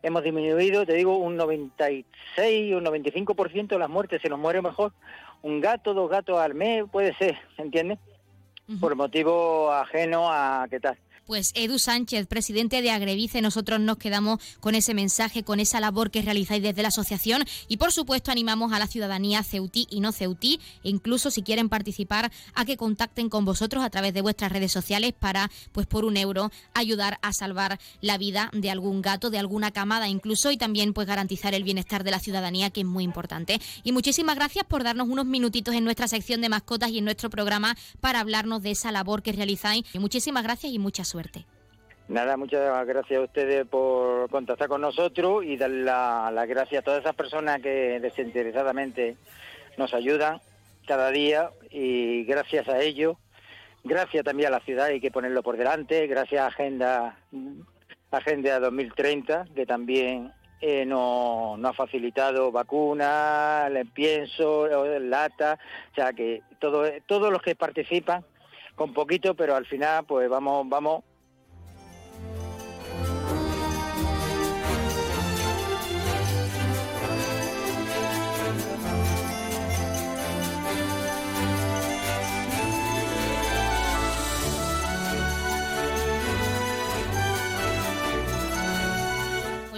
hemos disminuido, te digo, un 96, un 95% de las muertes, se nos muere mejor un gato, dos gatos al mes, puede ser, ¿entiendes? Por motivo ajeno a qué tal. Pues Edu Sánchez, presidente de Agrevice, nosotros nos quedamos con ese mensaje, con esa labor que realizáis desde la asociación y por supuesto animamos a la ciudadanía ceutí y no ceutí, e incluso si quieren participar, a que contacten con vosotros a través de vuestras redes sociales para, pues por un euro, ayudar a salvar la vida de algún gato, de alguna camada incluso y también pues garantizar el bienestar de la ciudadanía, que es muy importante. Y muchísimas gracias por darnos unos minutitos en nuestra sección de mascotas y en nuestro programa para hablarnos de esa labor que realizáis. Y muchísimas gracias y mucha suerte. Nada, muchas gracias a ustedes por contactar con nosotros y dar las la gracias a todas esas personas que desinteresadamente nos ayudan cada día y gracias a ellos, gracias también a la ciudad, hay que ponerlo por delante, gracias a Agenda, Agenda 2030, que también eh, nos, ha facilitado vacunas, pienso, lata, o sea que todo, todos los que participan con poquito, pero al final pues vamos, vamos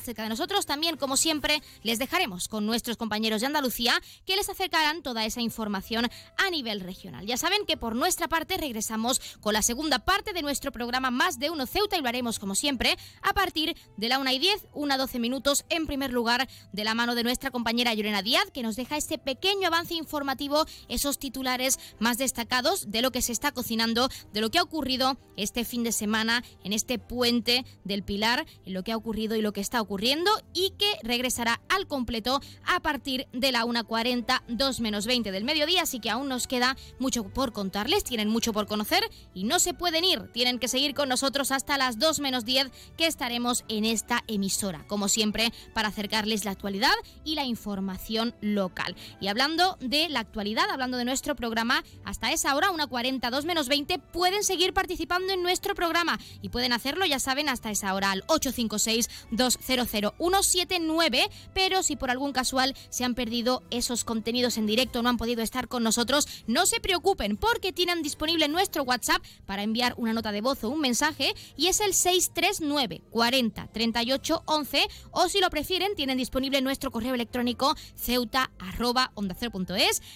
cerca de nosotros. También, como siempre, les dejaremos con nuestros compañeros de Andalucía que les acercarán toda esa información a nivel regional. Ya saben que por nuestra parte regresamos con la segunda parte de nuestro programa Más de Uno Ceuta y lo haremos, como siempre, a partir de la 1 y 10, 1 a 12 minutos, en primer lugar, de la mano de nuestra compañera Llorena Díaz, que nos deja este pequeño avance informativo, esos titulares más destacados de lo que se está cocinando, de lo que ha ocurrido este fin de semana en este puente del Pilar, en lo que ha ocurrido y lo que está ocurriendo y que regresará al completo a partir de la 1.40, 2 menos 20 del mediodía, así que aún nos queda mucho por contarles, tienen mucho por conocer y no se pueden ir, tienen que seguir con nosotros hasta las 2 menos 10 que estaremos en esta emisora, como siempre, para acercarles la actualidad y la información local. Y hablando de la actualidad, hablando de nuestro programa, hasta esa hora, 1.40, 2 menos 20, pueden seguir participando en nuestro programa y pueden hacerlo, ya saben, hasta esa hora al 856 20 00179, pero si por algún casual se han perdido esos contenidos en directo, no han podido estar con nosotros, no se preocupen porque tienen disponible nuestro WhatsApp para enviar una nota de voz o un mensaje y es el 639 40 38 11 o si lo prefieren tienen disponible nuestro correo electrónico ceuta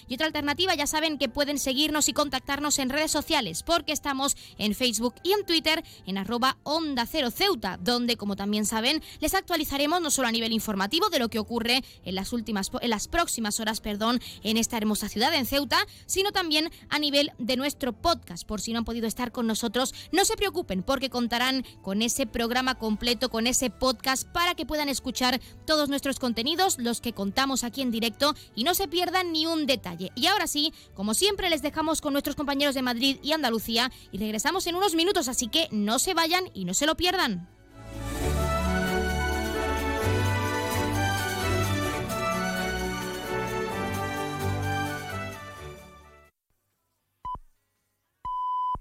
y otra alternativa ya saben que pueden seguirnos y contactarnos en redes sociales porque estamos en Facebook y en Twitter en arroba onda cero ceuta donde como también saben les actualizaremos no solo a nivel informativo de lo que ocurre en las últimas en las próximas horas, perdón, en esta hermosa ciudad en Ceuta, sino también a nivel de nuestro podcast. Por si no han podido estar con nosotros, no se preocupen porque contarán con ese programa completo, con ese podcast para que puedan escuchar todos nuestros contenidos, los que contamos aquí en directo y no se pierdan ni un detalle. Y ahora sí, como siempre les dejamos con nuestros compañeros de Madrid y Andalucía y regresamos en unos minutos, así que no se vayan y no se lo pierdan.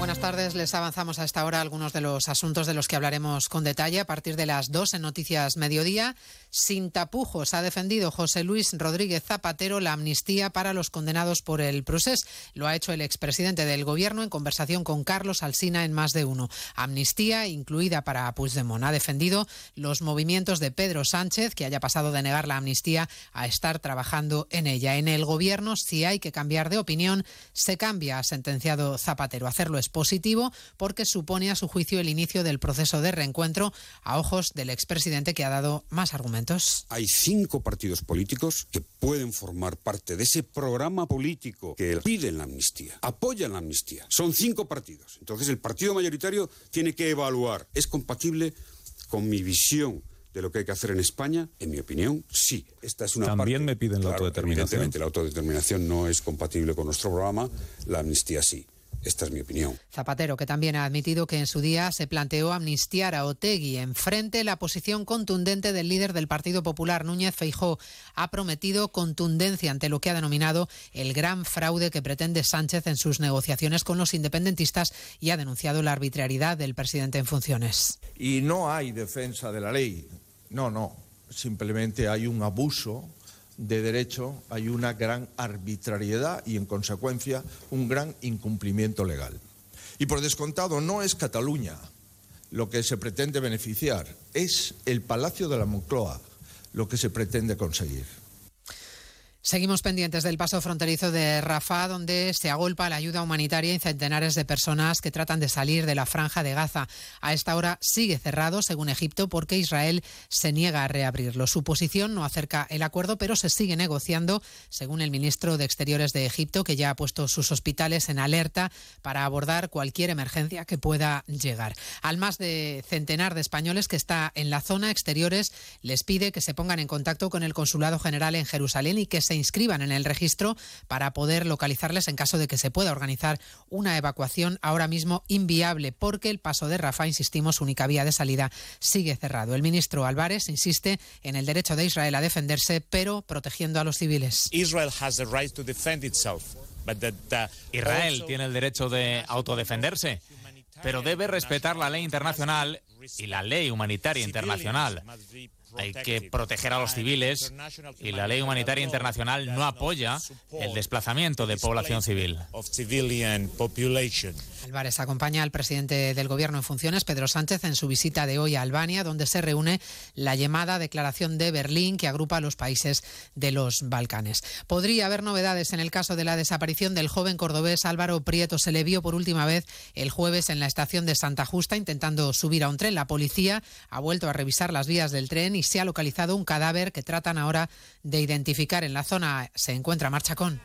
Buenas tardes, les avanzamos a esta hora algunos de los asuntos de los que hablaremos con detalle a partir de las dos en Noticias Mediodía. Sin tapujos ha defendido José Luis Rodríguez Zapatero la amnistía para los condenados por el proceso. Lo ha hecho el expresidente del Gobierno en conversación con Carlos Alsina en más de uno. Amnistía incluida para Puigdemont. Ha defendido los movimientos de Pedro Sánchez, que haya pasado de negar la amnistía a estar trabajando en ella. En el Gobierno, si hay que cambiar de opinión, se cambia, ha sentenciado Zapatero. Hacerlo es positivo porque supone a su juicio el inicio del proceso de reencuentro a ojos del expresidente que ha dado más argumentos. Hay cinco partidos políticos que pueden formar parte de ese programa político que piden la amnistía, apoyan la amnistía. Son cinco partidos. Entonces el partido mayoritario tiene que evaluar, ¿es compatible con mi visión de lo que hay que hacer en España, en mi opinión, sí. Esta es una También me piden la Claro, autodeterminación. Evidentemente, la autodeterminación no es compatible con nuestro programa, la amnistía sí. Esta es mi opinión. Zapatero, que también ha admitido que en su día se planteó amnistiar a Otegui. Enfrente, la posición contundente del líder del Partido Popular, Núñez Feijó, ha prometido contundencia ante lo que ha denominado el gran fraude que pretende Sánchez en sus negociaciones con los independentistas y ha denunciado la arbitrariedad del presidente en funciones. Y no hay defensa de la ley. No, no. Simplemente hay un abuso de derecho, hay una gran arbitrariedad y, en consecuencia, un gran incumplimiento legal. Y por descontado, no es Cataluña lo que se pretende beneficiar, es el Palacio de la Moncloa lo que se pretende conseguir. Seguimos pendientes del paso fronterizo de Rafah, donde se agolpa la ayuda humanitaria y centenares de personas que tratan de salir de la franja de Gaza. A esta hora sigue cerrado, según Egipto, porque Israel se niega a reabrirlo. Su posición no acerca el acuerdo, pero se sigue negociando, según el ministro de Exteriores de Egipto, que ya ha puesto sus hospitales en alerta para abordar cualquier emergencia que pueda llegar. Al más de centenar de españoles que está en la zona exteriores, les pide que se pongan en contacto con el Consulado General en Jerusalén y que se inscriban en el registro para poder localizarles en caso de que se pueda organizar una evacuación ahora mismo inviable porque el paso de Rafah, insistimos, su única vía de salida sigue cerrado. El ministro Álvarez insiste en el derecho de Israel a defenderse, pero protegiendo a los civiles. Israel has the right to defend itself, but that, uh, Israel tiene el derecho de autodefenderse, pero debe respetar la ley internacional y la ley humanitaria internacional. Hay que proteger a los civiles y la ley humanitaria internacional no apoya el desplazamiento de población civil. Álvarez acompaña al presidente del Gobierno en funciones, Pedro Sánchez, en su visita de hoy a Albania, donde se reúne la llamada Declaración de Berlín, que agrupa a los países de los Balcanes. Podría haber novedades en el caso de la desaparición del joven cordobés Álvaro Prieto. Se le vio por última vez el jueves en la estación de Santa Justa intentando subir a un tren. La policía ha vuelto a revisar las vías del tren y se ha localizado un cadáver que tratan ahora de identificar. En la zona se encuentra Marchacón.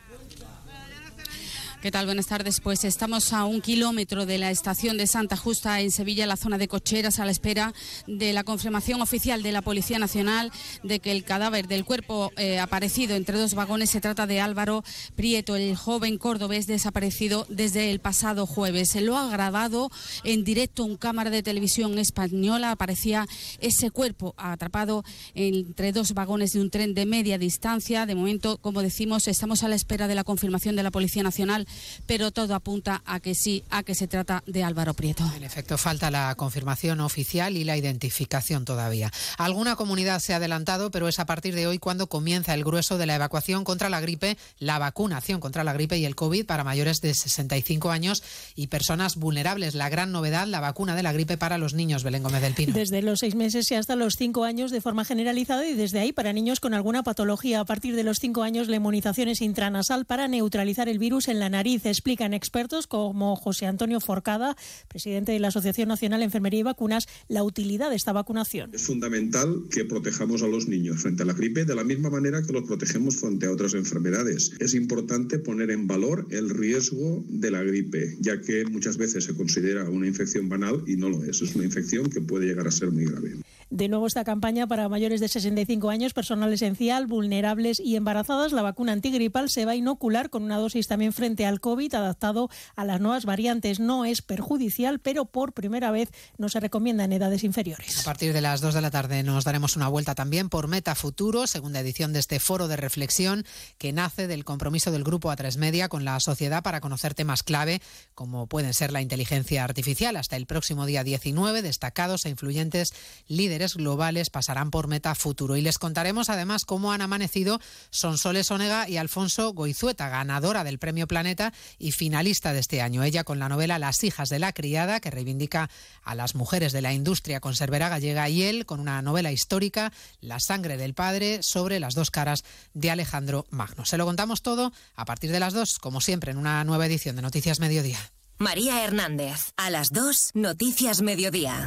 ¿Qué tal? Buenas tardes. Pues estamos a un kilómetro de la estación de Santa Justa en Sevilla, la zona de cocheras, a la espera de la confirmación oficial de la Policía Nacional de que el cadáver del cuerpo eh, aparecido entre dos vagones se trata de Álvaro Prieto, el joven cordobés desaparecido desde el pasado jueves. Se lo ha grabado en directo un cámara de televisión española. Aparecía ese cuerpo atrapado entre dos vagones de un tren de media distancia. De momento, como decimos, estamos a la espera de la confirmación de la Policía Nacional pero todo apunta a que sí, a que se trata de Álvaro Prieto. En efecto, falta la confirmación oficial y la identificación todavía. Alguna comunidad se ha adelantado, pero es a partir de hoy cuando comienza el grueso de la evacuación contra la gripe, la vacunación contra la gripe y el COVID para mayores de 65 años y personas vulnerables. La gran novedad, la vacuna de la gripe para los niños, Belén Gómez del Pino. Desde los seis meses y hasta los cinco años de forma generalizada y desde ahí para niños con alguna patología. A partir de los cinco años la inmunización es intranasal para neutralizar el virus en la nariz, explican expertos como José Antonio Forcada, presidente de la Asociación Nacional de Enfermería y Vacunas, la utilidad de esta vacunación. Es fundamental que protejamos a los niños frente a la gripe de la misma manera que los protegemos frente a otras enfermedades. Es importante poner en valor el riesgo de la gripe, ya que muchas veces se considera una infección banal y no lo es. Es una infección que puede llegar a ser muy grave. De nuevo esta campaña para mayores de 65 años, personal esencial, vulnerables y embarazadas. La vacuna antigripal se va a inocular con una dosis también frente al COVID adaptado a las nuevas variantes. No es perjudicial, pero por primera vez no se recomienda en edades inferiores. A partir de las 2 de la tarde nos daremos una vuelta también por Meta Futuro, segunda edición de este foro de reflexión que nace del compromiso del grupo A3 Media con la sociedad para conocer temas clave como pueden ser la inteligencia artificial. Hasta el próximo día 19, destacados e influyentes líderes globales pasarán por Meta Futuro. Y les contaremos además cómo han amanecido Sonsoles Onega y Alfonso Goizueta, ganadora del Premio Planeta y finalista de este año. Ella con la novela Las hijas de la criada, que reivindica a las mujeres de la industria conservera gallega, y él con una novela histórica, La sangre del padre, sobre las dos caras de Alejandro Magno. Se lo contamos todo a partir de las dos, como siempre, en una nueva edición de Noticias Mediodía. María Hernández, a las dos, Noticias Mediodía.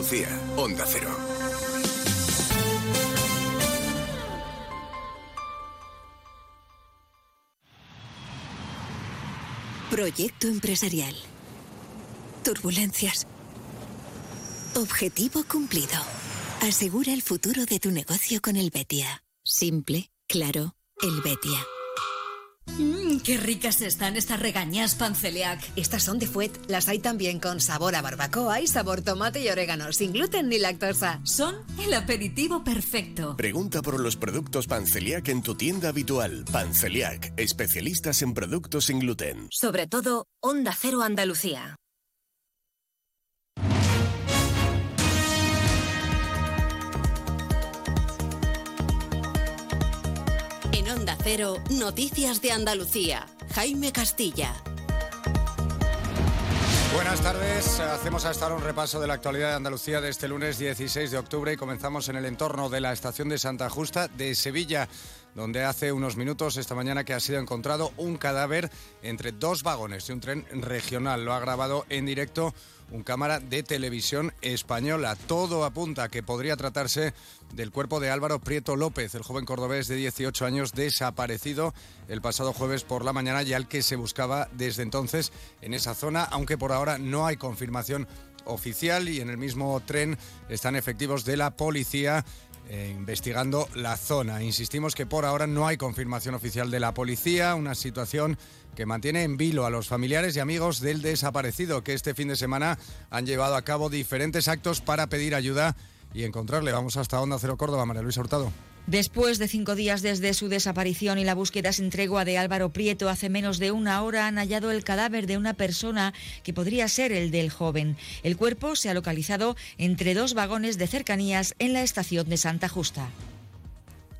Andalucía, Onda Cero. Proyecto empresarial. Turbulencias. Objetivo cumplido. Asegura el futuro de tu negocio con el Betia. Simple, claro, el Betia. Mmm, qué ricas están estas regañas panceliac. Estas son de Fuet. Las hay también con sabor a barbacoa y sabor tomate y orégano, sin gluten ni lactosa. Son el aperitivo perfecto. Pregunta por los productos Panceliac en tu tienda habitual. Panceliac, especialistas en productos sin gluten. Sobre todo, Onda Cero Andalucía. Onda Cero, Noticias de Andalucía. Jaime Castilla. Buenas tardes. Hacemos hasta ahora un repaso de la actualidad de Andalucía de este lunes 16 de octubre y comenzamos en el entorno de la estación de Santa Justa de Sevilla donde hace unos minutos esta mañana que ha sido encontrado un cadáver entre dos vagones de un tren regional. Lo ha grabado en directo un cámara de televisión española. Todo apunta a que podría tratarse del cuerpo de Álvaro Prieto López, el joven cordobés de 18 años desaparecido el pasado jueves por la mañana y al que se buscaba desde entonces en esa zona, aunque por ahora no hay confirmación oficial y en el mismo tren están efectivos de la policía investigando la zona. Insistimos que por ahora no hay confirmación oficial de la policía, una situación que mantiene en vilo a los familiares y amigos del desaparecido, que este fin de semana han llevado a cabo diferentes actos para pedir ayuda y encontrarle. Vamos hasta Onda Cero Córdoba, María Luisa Hurtado. Después de cinco días desde su desaparición y la búsqueda sin tregua de Álvaro Prieto, hace menos de una hora han hallado el cadáver de una persona que podría ser el del joven. El cuerpo se ha localizado entre dos vagones de cercanías en la estación de Santa Justa.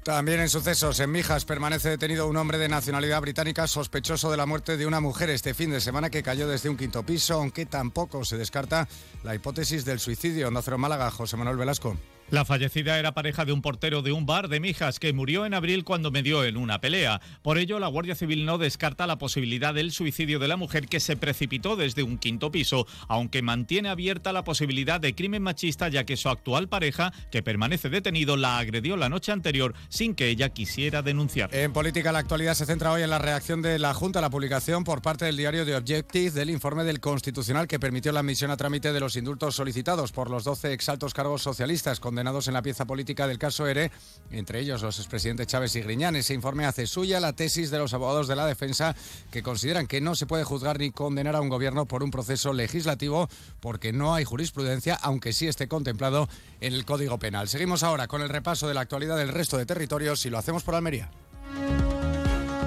También en sucesos, en Mijas permanece detenido un hombre de nacionalidad británica sospechoso de la muerte de una mujer este fin de semana que cayó desde un quinto piso, aunque tampoco se descarta la hipótesis del suicidio. En Málaga, José Manuel Velasco. La fallecida era pareja de un portero de un bar de Mijas que murió en abril cuando medió en una pelea. Por ello, la Guardia Civil no descarta la posibilidad del suicidio de la mujer que se precipitó desde un quinto piso, aunque mantiene abierta la posibilidad de crimen machista ya que su actual pareja, que permanece detenido, la agredió la noche anterior sin que ella quisiera denunciar. En política, la actualidad se centra hoy en la reacción de la Junta a la publicación por parte del diario The Objective del informe del Constitucional que permitió la admisión a trámite de los indultos solicitados por los 12 exaltos cargos socialistas con condenados en la pieza política del caso ERE, entre ellos los expresidentes Chávez y Griñán. Ese informe hace suya la tesis de los abogados de la defensa que consideran que no se puede juzgar ni condenar a un gobierno por un proceso legislativo porque no hay jurisprudencia, aunque sí esté contemplado en el Código Penal. Seguimos ahora con el repaso de la actualidad del resto de territorios y lo hacemos por Almería.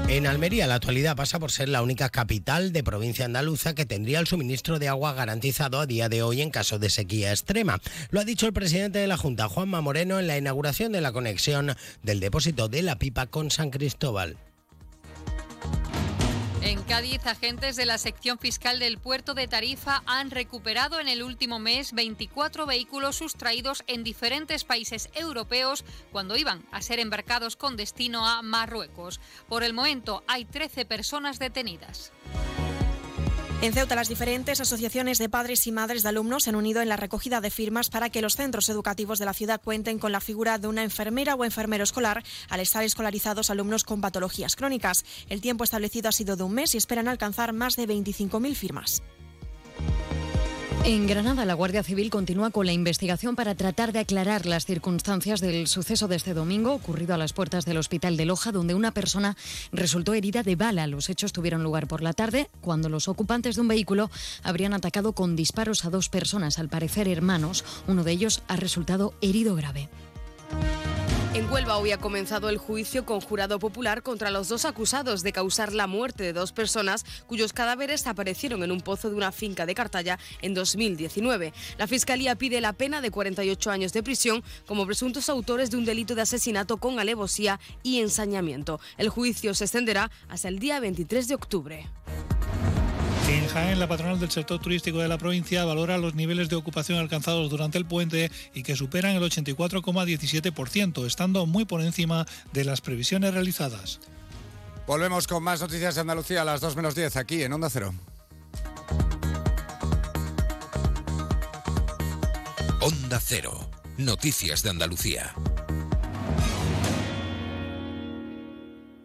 En Almería, la actualidad pasa por ser la única capital de provincia andaluza que tendría el suministro de agua garantizado a día de hoy en caso de sequía extrema. Lo ha dicho el presidente de la Junta, Juanma Moreno, en la inauguración de la conexión del depósito de la pipa con San Cristóbal. En Cádiz, agentes de la sección fiscal del puerto de Tarifa han recuperado en el último mes 24 vehículos sustraídos en diferentes países europeos cuando iban a ser embarcados con destino a Marruecos. Por el momento hay 13 personas detenidas. En Ceuta, las diferentes asociaciones de padres y madres de alumnos se han unido en la recogida de firmas para que los centros educativos de la ciudad cuenten con la figura de una enfermera o enfermero escolar al estar escolarizados alumnos con patologías crónicas. El tiempo establecido ha sido de un mes y esperan alcanzar más de 25.000 firmas. En Granada, la Guardia Civil continúa con la investigación para tratar de aclarar las circunstancias del suceso de este domingo ocurrido a las puertas del Hospital de Loja, donde una persona resultó herida de bala. Los hechos tuvieron lugar por la tarde, cuando los ocupantes de un vehículo habrían atacado con disparos a dos personas, al parecer hermanos. Uno de ellos ha resultado herido grave. Huelva hoy ha comenzado el juicio con jurado popular contra los dos acusados de causar la muerte de dos personas cuyos cadáveres aparecieron en un pozo de una finca de Cartaya en 2019. La Fiscalía pide la pena de 48 años de prisión como presuntos autores de un delito de asesinato con alevosía y ensañamiento. El juicio se extenderá hasta el día 23 de octubre. En Jaén, la patronal del sector turístico de la provincia valora los niveles de ocupación alcanzados durante el puente y que superan el 84,17%, estando muy por encima de las previsiones realizadas. Volvemos con más noticias de Andalucía a las 2 menos 10 aquí en Onda Cero. Onda Cero. Noticias de Andalucía.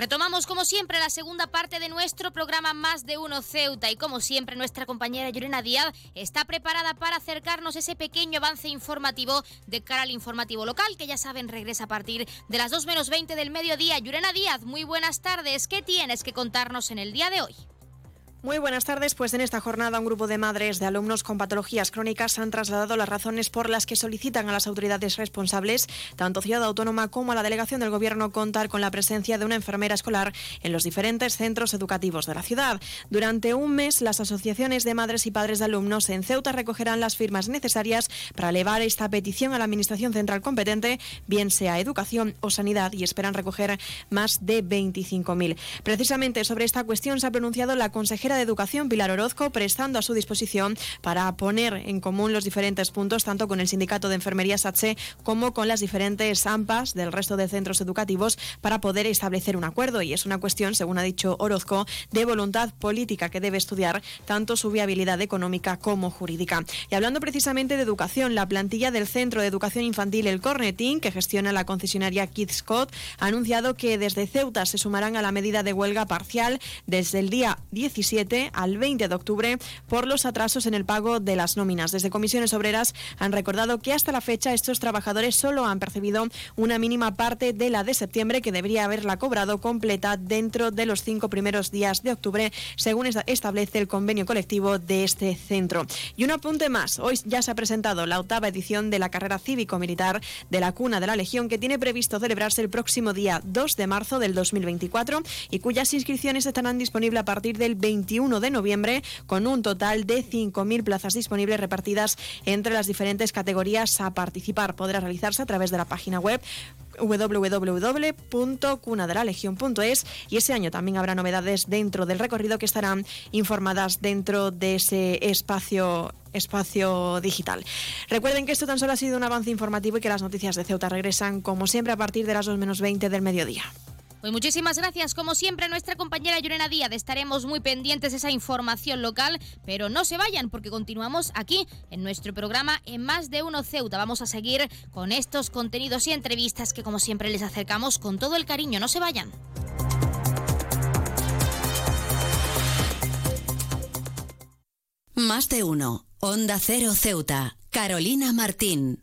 Retomamos como siempre la segunda parte de nuestro programa Más de Uno Ceuta y como siempre nuestra compañera Llorena Díaz está preparada para acercarnos ese pequeño avance informativo de cara al informativo local que ya saben regresa a partir de las 2 menos 20 del mediodía. Llorena Díaz, muy buenas tardes. ¿Qué tienes que contarnos en el día de hoy? Muy buenas tardes. Pues en esta jornada un grupo de madres de alumnos con patologías crónicas han trasladado las razones por las que solicitan a las autoridades responsables, tanto Ciudad Autónoma como a la delegación del Gobierno, contar con la presencia de una enfermera escolar en los diferentes centros educativos de la ciudad. Durante un mes, las asociaciones de madres y padres de alumnos en Ceuta recogerán las firmas necesarias para elevar esta petición a la Administración Central competente, bien sea educación o sanidad, y esperan recoger más de 25.000. Precisamente sobre esta cuestión se ha pronunciado la consejera consejera de Educación, Pilar Orozco, prestando a su disposición para poner en común los diferentes puntos, tanto con el sindicato de enfermería SATSE como con las diferentes AMPAs del resto de centros educativos para poder establecer un acuerdo. Y es una cuestión, según ha dicho Orozco, de voluntad política que debe estudiar tanto su viabilidad económica como jurídica. Y hablando precisamente de educación, la plantilla del Centro de Educación Infantil El Cornetín, que gestiona la concesionaria Kids Scott, ha anunciado que desde Ceuta se sumarán a la medida de huelga parcial desde el día 17 al 20 de octubre por los atrasos en el pago de las nóminas. Desde comisiones obreras han recordado que hasta la fecha estos trabajadores solo han percibido una mínima parte de la de septiembre que debería haberla cobrado completa dentro de los cinco primeros días de octubre, según establece el convenio colectivo de este centro. Y un apunte más, hoy ya se ha presentado la octava edición de la carrera cívico-militar de la Cuna de la Legión que tiene previsto celebrarse el próximo día 2 de marzo del 2024 y cuyas inscripciones estarán disponibles a partir del 21 de noviembre con un total de 5.000 plazas disponibles repartidas entre las diferentes categorías a participar. Podrá realizarse a través de la página web www.cunadelalegion.es y ese año también habrá novedades dentro del recorrido que estarán informadas dentro de ese espacio espacio digital. Recuerden que esto tan solo ha sido un avance informativo y que las noticias de Ceuta regresan como siempre a partir de las 2 menos 20 del mediodía. Pues muchísimas gracias, como siempre, a nuestra compañera Llorena Díaz. Estaremos muy pendientes de esa información local, pero no se vayan porque continuamos aquí en nuestro programa en Más de Uno Ceuta. Vamos a seguir con estos contenidos y entrevistas que, como siempre, les acercamos con todo el cariño. No se vayan. Más de Uno, Onda Cero Ceuta, Carolina Martín.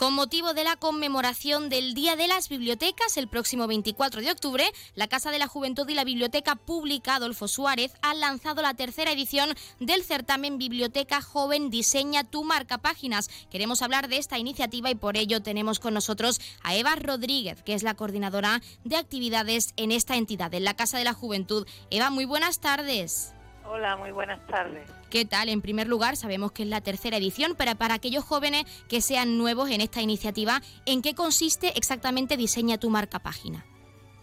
Con motivo de la conmemoración del Día de las Bibliotecas, el próximo 24 de octubre, la Casa de la Juventud y la Biblioteca Pública Adolfo Suárez ha lanzado la tercera edición del certamen Biblioteca Joven Diseña tu marca páginas. Queremos hablar de esta iniciativa y por ello tenemos con nosotros a Eva Rodríguez, que es la coordinadora de actividades en esta entidad, en la Casa de la Juventud. Eva, muy buenas tardes. Hola, muy buenas tardes. ¿Qué tal? En primer lugar, sabemos que es la tercera edición, pero para aquellos jóvenes que sean nuevos en esta iniciativa, ¿en qué consiste exactamente Diseña tu marca página?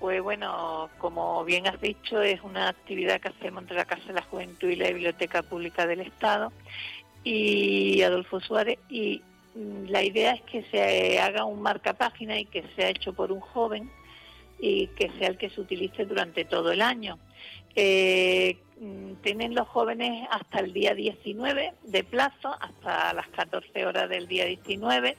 Pues bueno, como bien has dicho, es una actividad que hacemos entre la Casa de la Juventud y la Biblioteca Pública del Estado y Adolfo Suárez y mm, la idea es que se haga un marca página y que sea hecho por un joven y que sea el que se utilice durante todo el año. Eh, tienen los jóvenes hasta el día 19 de plazo, hasta las 14 horas del día 19,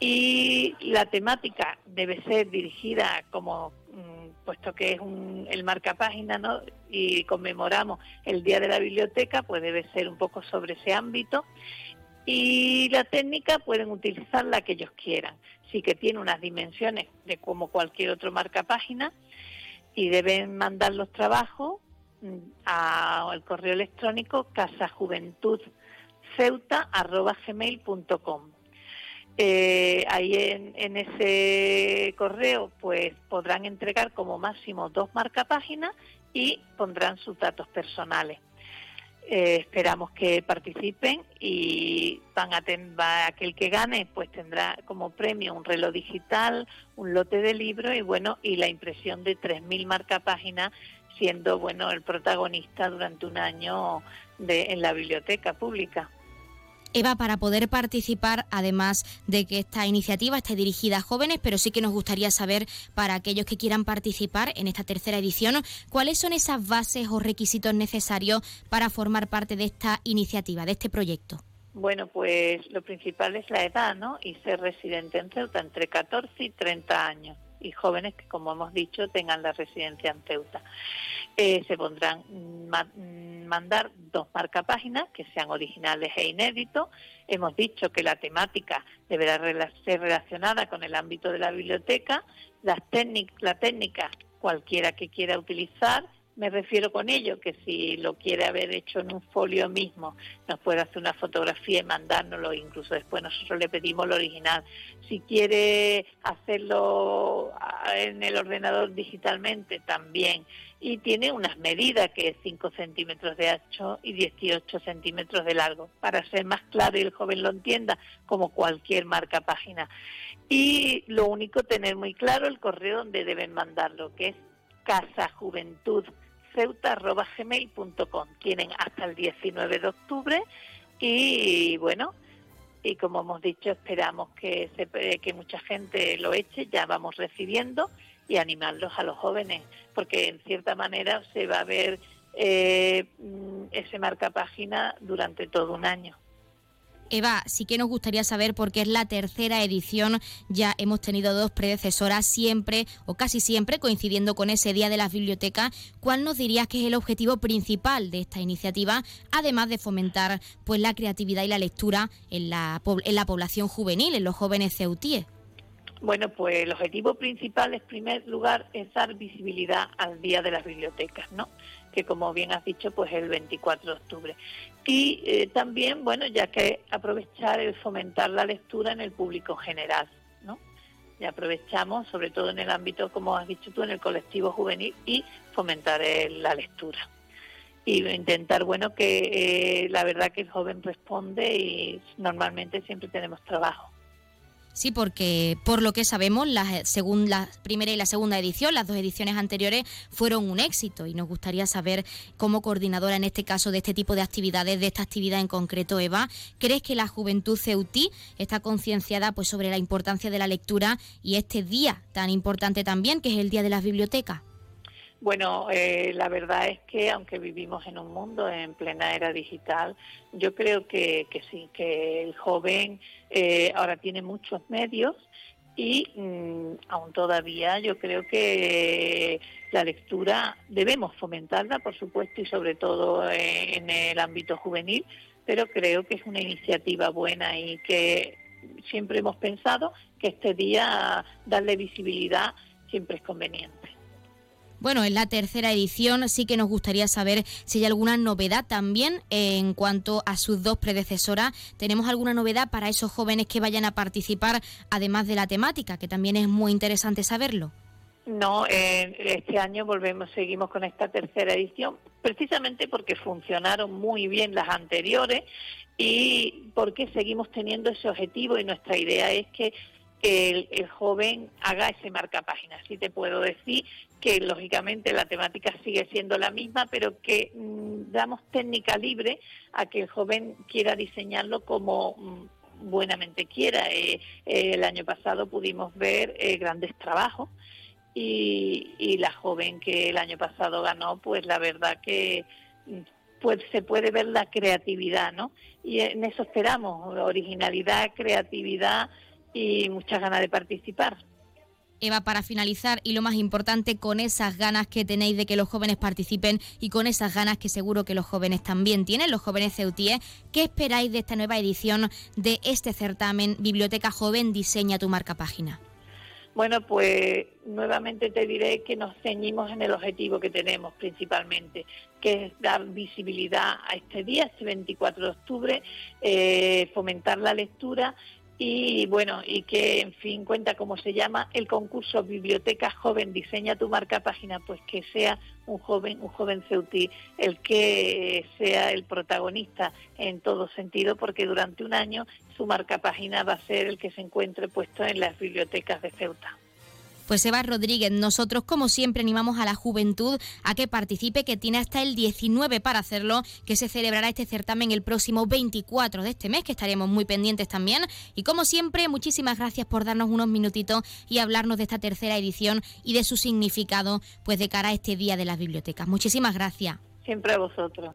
y la temática debe ser dirigida como mm, puesto que es un, el marca página ¿no? y conmemoramos el Día de la Biblioteca, pues debe ser un poco sobre ese ámbito. Y la técnica pueden utilizar la que ellos quieran. Sí que tiene unas dimensiones de como cualquier otro marca página y deben mandar los trabajos mm, al correo electrónico casajuventudceuta.gmail.com. Eh, ahí en, ese correo pues podrán entregar como máximo dos marcapáginas y pondrán sus datos personales. Eh, esperamos que participen y van a va, aquel que gane pues tendrá como premio un reloj digital, un lote de libros y bueno y la impresión de 3.000 marcapáginas siendo bueno el protagonista durante un año de, en la biblioteca pública. Eva, para poder participar, además de que esta iniciativa esté dirigida a jóvenes, pero sí que nos gustaría saber para aquellos que quieran participar en esta tercera edición, cuáles son esas bases o requisitos necesarios para formar parte de esta iniciativa, de este proyecto. Bueno, pues lo principal es la edad, ¿no? Y ser residente en Ceuta entre 14 y 30 años y jóvenes que, como hemos dicho, tengan la residencia en Ceuta. Eh, se pondrán mandar dos marcapáginas que sean originales e inéditos. Hemos dicho que la temática deberá ser relacionada con el ámbito de la biblioteca. Las la técnica, cualquiera que quiera utilizar, me refiero con ello que si lo quiere haber hecho en un folio mismo, nos puede hacer una fotografía y mandárnoslo, incluso después nosotros le pedimos lo original. Si quiere hacerlo en el ordenador digitalmente, también. Y tiene unas medidas que es 5 centímetros de ancho y 18 centímetros de largo, para ser más claro y el joven lo entienda, como cualquier marca página. Y lo único, tener muy claro el correo donde deben mandarlo, que es Casa Juventud ceuta.gmail.com. Tienen hasta el 19 de octubre y bueno, y como hemos dicho, esperamos que, se, que mucha gente lo eche, ya vamos recibiendo y animarlos a los jóvenes, porque en cierta manera se va a ver eh, mm, ese marca página durante todo un año. Eva, sí que nos gustaría saber, porque es la tercera edición, ya hemos tenido dos predecesoras, siempre o casi siempre coincidiendo con ese Día de las Bibliotecas, ¿cuál nos dirías que es el objetivo principal de esta iniciativa, además de fomentar pues la creatividad y la lectura en la, en la población juvenil, en los jóvenes ceutíes? Bueno, pues el objetivo principal, en primer lugar, es dar visibilidad al Día de las Bibliotecas, ¿no? Que como bien has dicho, pues el 24 de octubre. Y eh, también, bueno, ya que aprovechar el fomentar la lectura en el público general, ¿no? Y aprovechamos, sobre todo en el ámbito, como has dicho tú, en el colectivo juvenil y fomentar la lectura. Y intentar, bueno, que eh, la verdad que el joven responde y normalmente siempre tenemos trabajo. Sí, porque por lo que sabemos, la, según la primera y la segunda edición, las dos ediciones anteriores fueron un éxito y nos gustaría saber, como coordinadora en este caso de este tipo de actividades, de esta actividad en concreto, Eva, ¿crees que la juventud ceutí está concienciada pues, sobre la importancia de la lectura y este día tan importante también, que es el Día de las Bibliotecas? Bueno, eh, la verdad es que aunque vivimos en un mundo en plena era digital, yo creo que, sí, que el joven eh, ahora tiene muchos medios y mm, aún todavía yo creo que la lectura debemos fomentarla, por supuesto, y sobre todo eh, en el ámbito juvenil, pero creo que es una iniciativa buena y que siempre hemos pensado que este día darle visibilidad siempre es conveniente. Bueno, en la tercera edición sí que nos gustaría saber si hay alguna novedad también en cuanto a sus dos predecesoras. ¿Tenemos alguna novedad para esos jóvenes que vayan a participar, además de la temática, que también es muy interesante saberlo? No, este año volvemos, seguimos con esta tercera edición, precisamente porque funcionaron muy bien las anteriores y porque seguimos teniendo ese objetivo y nuestra idea es que el, el, joven haga ese marca página. Sí te puedo decir que lógicamente la temática sigue siendo la misma, pero que mm, damos técnica libre a que el joven quiera diseñarlo como mm, buenamente quiera. Eh, eh, el año pasado pudimos ver eh, grandes trabajos y, y, la joven que el año pasado ganó, pues la verdad que pues se puede ver la creatividad, ¿no? Y en eso esperamos, originalidad, creatividad y muchas ganas de participar. Eva, para finalizar, y lo más importante, con esas ganas que tenéis de que los jóvenes participen y con esas ganas que seguro que los jóvenes también tienen, los jóvenes ceutíes, ¿qué esperáis de esta nueva edición de este certamen Biblioteca Joven Diseña tu marca página? Bueno, pues nuevamente te diré que nos ceñimos en el objetivo que tenemos principalmente, que es dar visibilidad a este día, este 24 de octubre, eh, fomentar la lectura y bueno, y que en fin cuenta como se llama el concurso Biblioteca Joven Diseña tu marca página, pues que sea un joven, un joven ceutí el que sea el protagonista en todo sentido, porque durante un año su marca página va a ser el que se encuentre puesto en las bibliotecas de Ceuta. Pues Eva Rodríguez, nosotros como siempre animamos a la juventud a que participe, que tiene hasta el 19 para hacerlo, que se celebrará este certamen el próximo 24 de este mes, que estaremos muy pendientes también. Y como siempre, muchísimas gracias por darnos unos minutitos y hablarnos de esta tercera edición y de su significado, pues de cara a este Día de las Bibliotecas. Muchísimas gracias. Siempre a vosotros.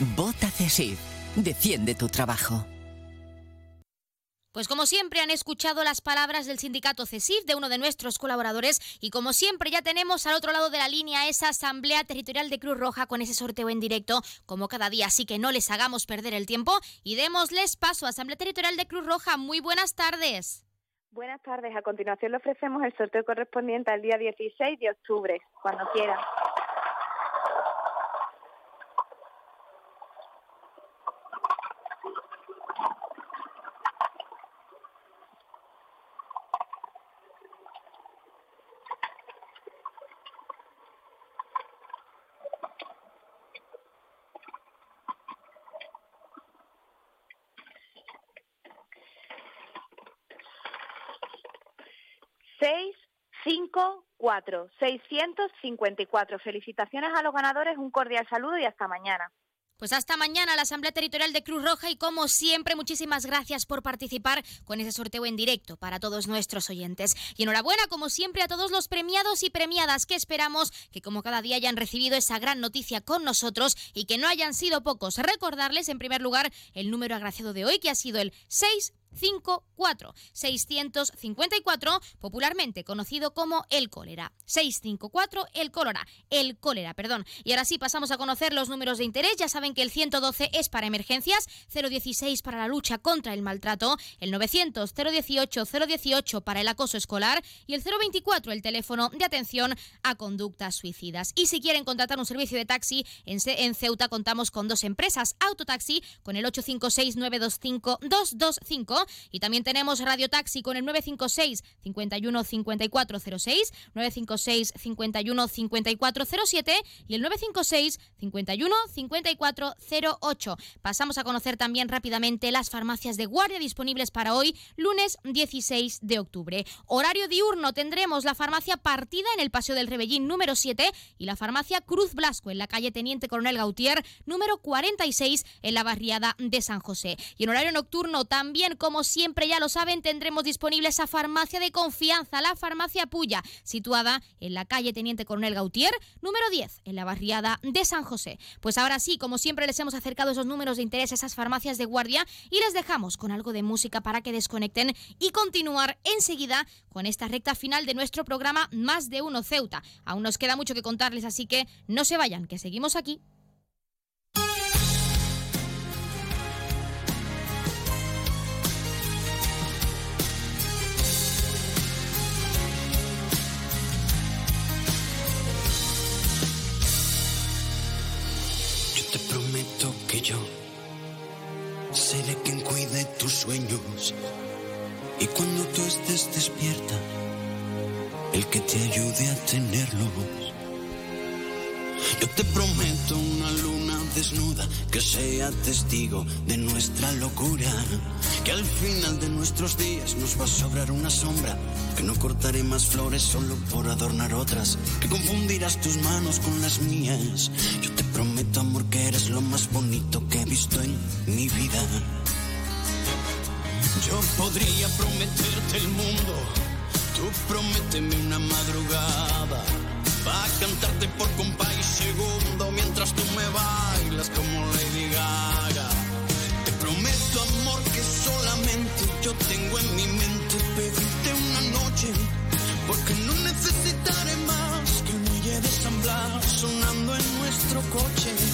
Vota CESIF. Defiende tu trabajo. Pues como siempre han escuchado las palabras del sindicato CESIF, de uno de nuestros colaboradores, y como siempre ya tenemos al otro lado de la línea esa Asamblea Territorial de Cruz Roja con ese sorteo en directo, como cada día, así que no les hagamos perder el tiempo y démosles paso a Asamblea Territorial de Cruz Roja. Muy buenas tardes. Buenas tardes. A continuación le ofrecemos el sorteo correspondiente al día 16 de octubre, cuando quieran. 654, 654. Felicitaciones a los ganadores, un cordial saludo y hasta mañana. Pues hasta mañana la Asamblea Territorial de Cruz Roja y como siempre muchísimas gracias por participar con ese sorteo en directo para todos nuestros oyentes. Y enhorabuena como siempre a todos los premiados y premiadas que esperamos que como cada día hayan recibido esa gran noticia con nosotros y que no hayan sido pocos. Recordarles en primer lugar el número agraciado de hoy que ha sido el 6. 654 654, popularmente conocido como el cólera. 654 el cólera, el cólera, perdón. Y ahora sí pasamos a conocer los números de interés. Ya saben que el 112 es para emergencias, 016 para la lucha contra el maltrato, el 900 018 018 para el acoso escolar y el 024 el teléfono de atención a conductas suicidas. Y si quieren contratar un servicio de taxi en, Ceuta contamos con dos empresas, Autotaxi con el 856 925 225 y también tenemos Radio Taxi con el 956 51 5406, 956 51 5407 y el 956 51 5408. Pasamos a conocer también rápidamente las farmacias de guardia disponibles para hoy, lunes 16 de octubre. Horario diurno tendremos la farmacia Partida en el Paseo del Rebellín número 7 y la farmacia Cruz Blasco en la calle Teniente Coronel Gautier número 46 en la barriada de San José. Y en horario nocturno también como siempre ya lo saben, tendremos disponible esa farmacia de confianza, la farmacia Puya, situada en la calle Teniente Coronel Gautier, número 10, en la barriada de San José. Pues ahora sí, como siempre les hemos acercado esos números de interés a esas farmacias de guardia y les dejamos con algo de música para que desconecten y continuar enseguida con esta recta final de nuestro programa Más de Uno Ceuta. Aún nos queda mucho que contarles, así que no se vayan, que seguimos aquí. Estés despierta, el que te ayude a tenerlos. Yo te prometo una luna desnuda que sea testigo de nuestra locura. Que al final de nuestros días nos va a sobrar una sombra. Que no cortaré más flores solo por adornar otras. Que confundirás tus manos con las mías. Yo te prometo, amor, que eres lo más bonito que he visto en mi vida. Yo podría prometerte el mundo. Tú prométeme una madrugada. Va a cantarte por compa y segundo mientras tú me bailas como Lady Gaga. Te prometo, amor, que solamente yo tengo en mi mente pedirte una noche. Porque no necesitaré más que el muelle de San Blas sonando en nuestro coche.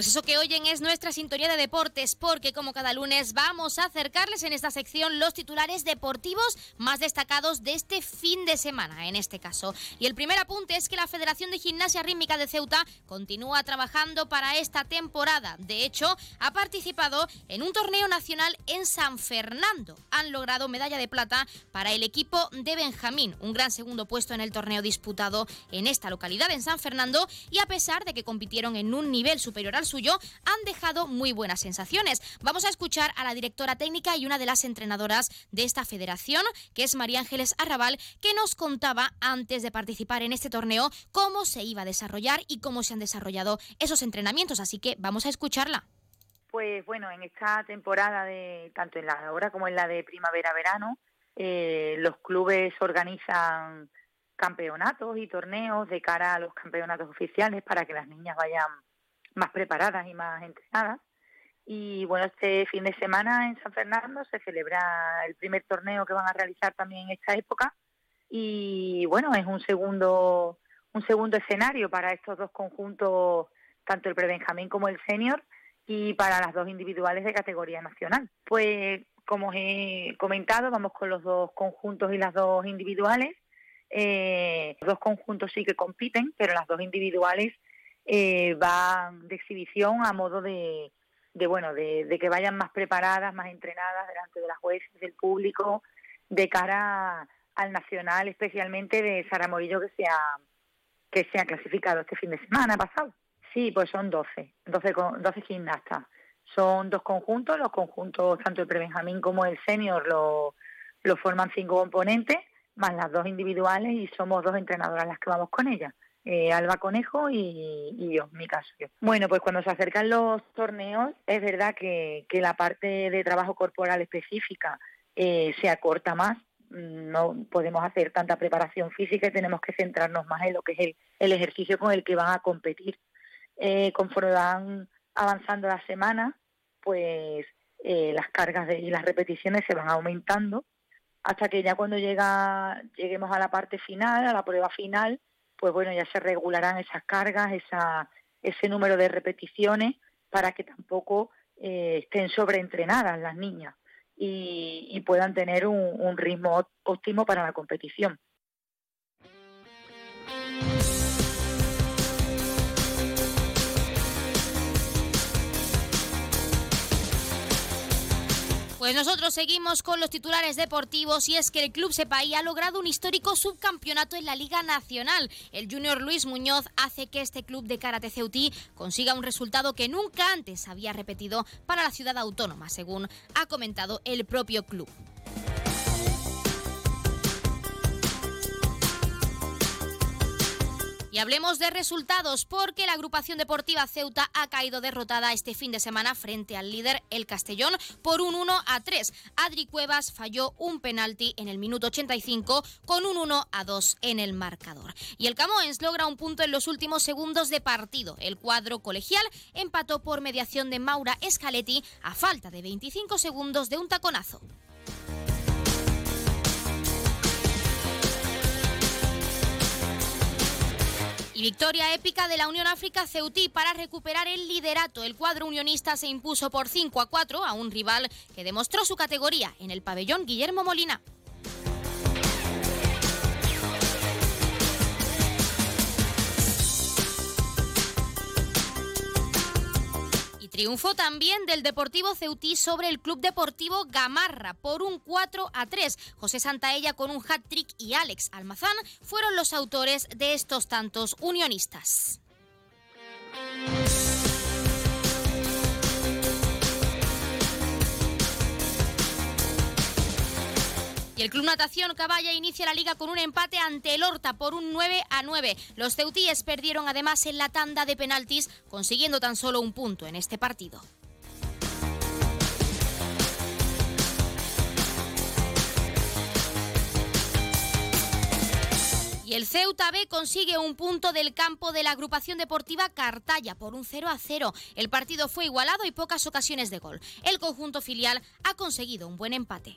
Pues eso que oyen es nuestra sintonía de deportes, porque como cada lunes vamos a acercarles en esta sección los titulares deportivos más destacados de este fin de semana, en este caso. Y el primer apunte es que la Federación de Gimnasia Rítmica de Ceuta continúa trabajando para esta temporada. De hecho, ha participado en un torneo nacional en San Fernando. Han logrado medalla de plata para el equipo de Benjamín, un gran segundo puesto en el torneo disputado en esta localidad, en San Fernando, y a pesar de que compitieron en un nivel superior al suyo, han dejado muy buenas sensaciones. Vamos a escuchar a la directora técnica y una de las entrenadoras de esta federación, que es María Ángeles Arrabal, que nos contaba antes de participar en este torneo cómo se iba a desarrollar y cómo se han desarrollado esos entrenamientos. Así que vamos a escucharla. Pues bueno, en esta temporada, de tanto en la de ahora como en la de primavera-verano, eh, los clubes organizan campeonatos y torneos de cara a los campeonatos oficiales para que las niñas vayan más preparadas y más entrenadas. Y bueno, este fin de semana en San Fernando se celebra el primer torneo que van a realizar también en esta época. Y bueno, es un segundo, un segundo escenario para estos dos conjuntos, tanto el prebenjamín como el senior, y para las dos individuales de categoría nacional. Pues como os he comentado, vamos con los dos conjuntos y las dos individuales. Eh, los dos conjuntos sí que compiten, pero las dos individuales eh, van de exhibición a modo de, de bueno, de, que vayan más preparadas, más entrenadas delante de las jueces, del público, de cara al nacional, especialmente de Sara Morillo que se ha, que se clasificado este fin de semana pasado. Sí, pues son 12, 12, 12 gimnastas. Son dos conjuntos, los conjuntos, tanto el prebenjamín como el senior, lo, lo forman cinco componentes, más las dos individuales, y somos dos entrenadoras las que vamos con ellas. Eh, Alba Conejo y, y, yo, mi caso. Bueno, pues cuando se acercan los torneos, es verdad que, que la parte de trabajo corporal específica eh, se acorta más. No podemos hacer tanta preparación física y tenemos que centrarnos más en lo que es el, el ejercicio con el que van a competir. Eh, conforme van avanzando las semanas, pues las cargas de, y las repeticiones se van aumentando hasta que ya cuando llega lleguemos a la parte final, a la prueba final, pues bueno, ya se regularán esas cargas, ese número de repeticiones para que tampoco eh, estén sobreentrenadas las niñas y, puedan tener un ritmo óptimo para la competición. Pues nosotros seguimos con los titulares deportivos y es que el Club Sepaí ha logrado un histórico subcampeonato en la Liga Nacional. El Junior Luis Muñoz hace que este club de karate ceutí consiga un resultado que nunca antes había repetido para la ciudad autónoma, según ha comentado el propio club. Y hablemos de resultados, porque la agrupación deportiva Ceuta ha caído derrotada este fin de semana frente al líder, el Castellón, por un 1 a 3. Adri Cuevas falló un penalti en el minuto 85 con un 1 a 2 en el marcador. Y el Camoens logra un punto en los últimos segundos de partido. El cuadro colegial empató por mediación de Maura Escaletti a falta de 25 segundos de un taconazo. Y victoria épica de la Unión África Ceutí para recuperar el liderato. El cuadro unionista se impuso por 5 a 4 a un rival que demostró su categoría en el pabellón Guillermo Molina. Triunfo también del Deportivo Ceutí sobre el Club Deportivo Gamarra por un 4 a 3. José Santaella con un hat-trick y Alex Almazán fueron los autores de estos tantos unionistas. Y el Club Natación Caballa inicia la liga con un empate ante el Horta por un 9 a 9. Los ceutíes perdieron además en la tanda de penaltis, consiguiendo tan solo un punto en este partido. Y el Ceuta B consigue un punto del campo de la agrupación deportiva Cartaya por un 0 a 0. El partido fue igualado y pocas ocasiones de gol. El conjunto filial ha conseguido un buen empate.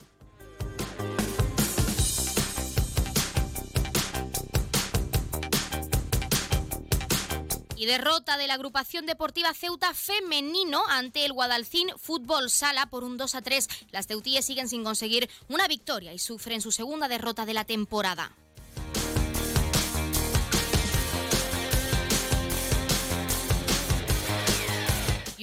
Y derrota de la agrupación deportiva Ceuta femenino ante el Guadalcín Fútbol Sala por un 2 a 3. Las ceutíes siguen sin conseguir una victoria y sufren su segunda derrota de la temporada.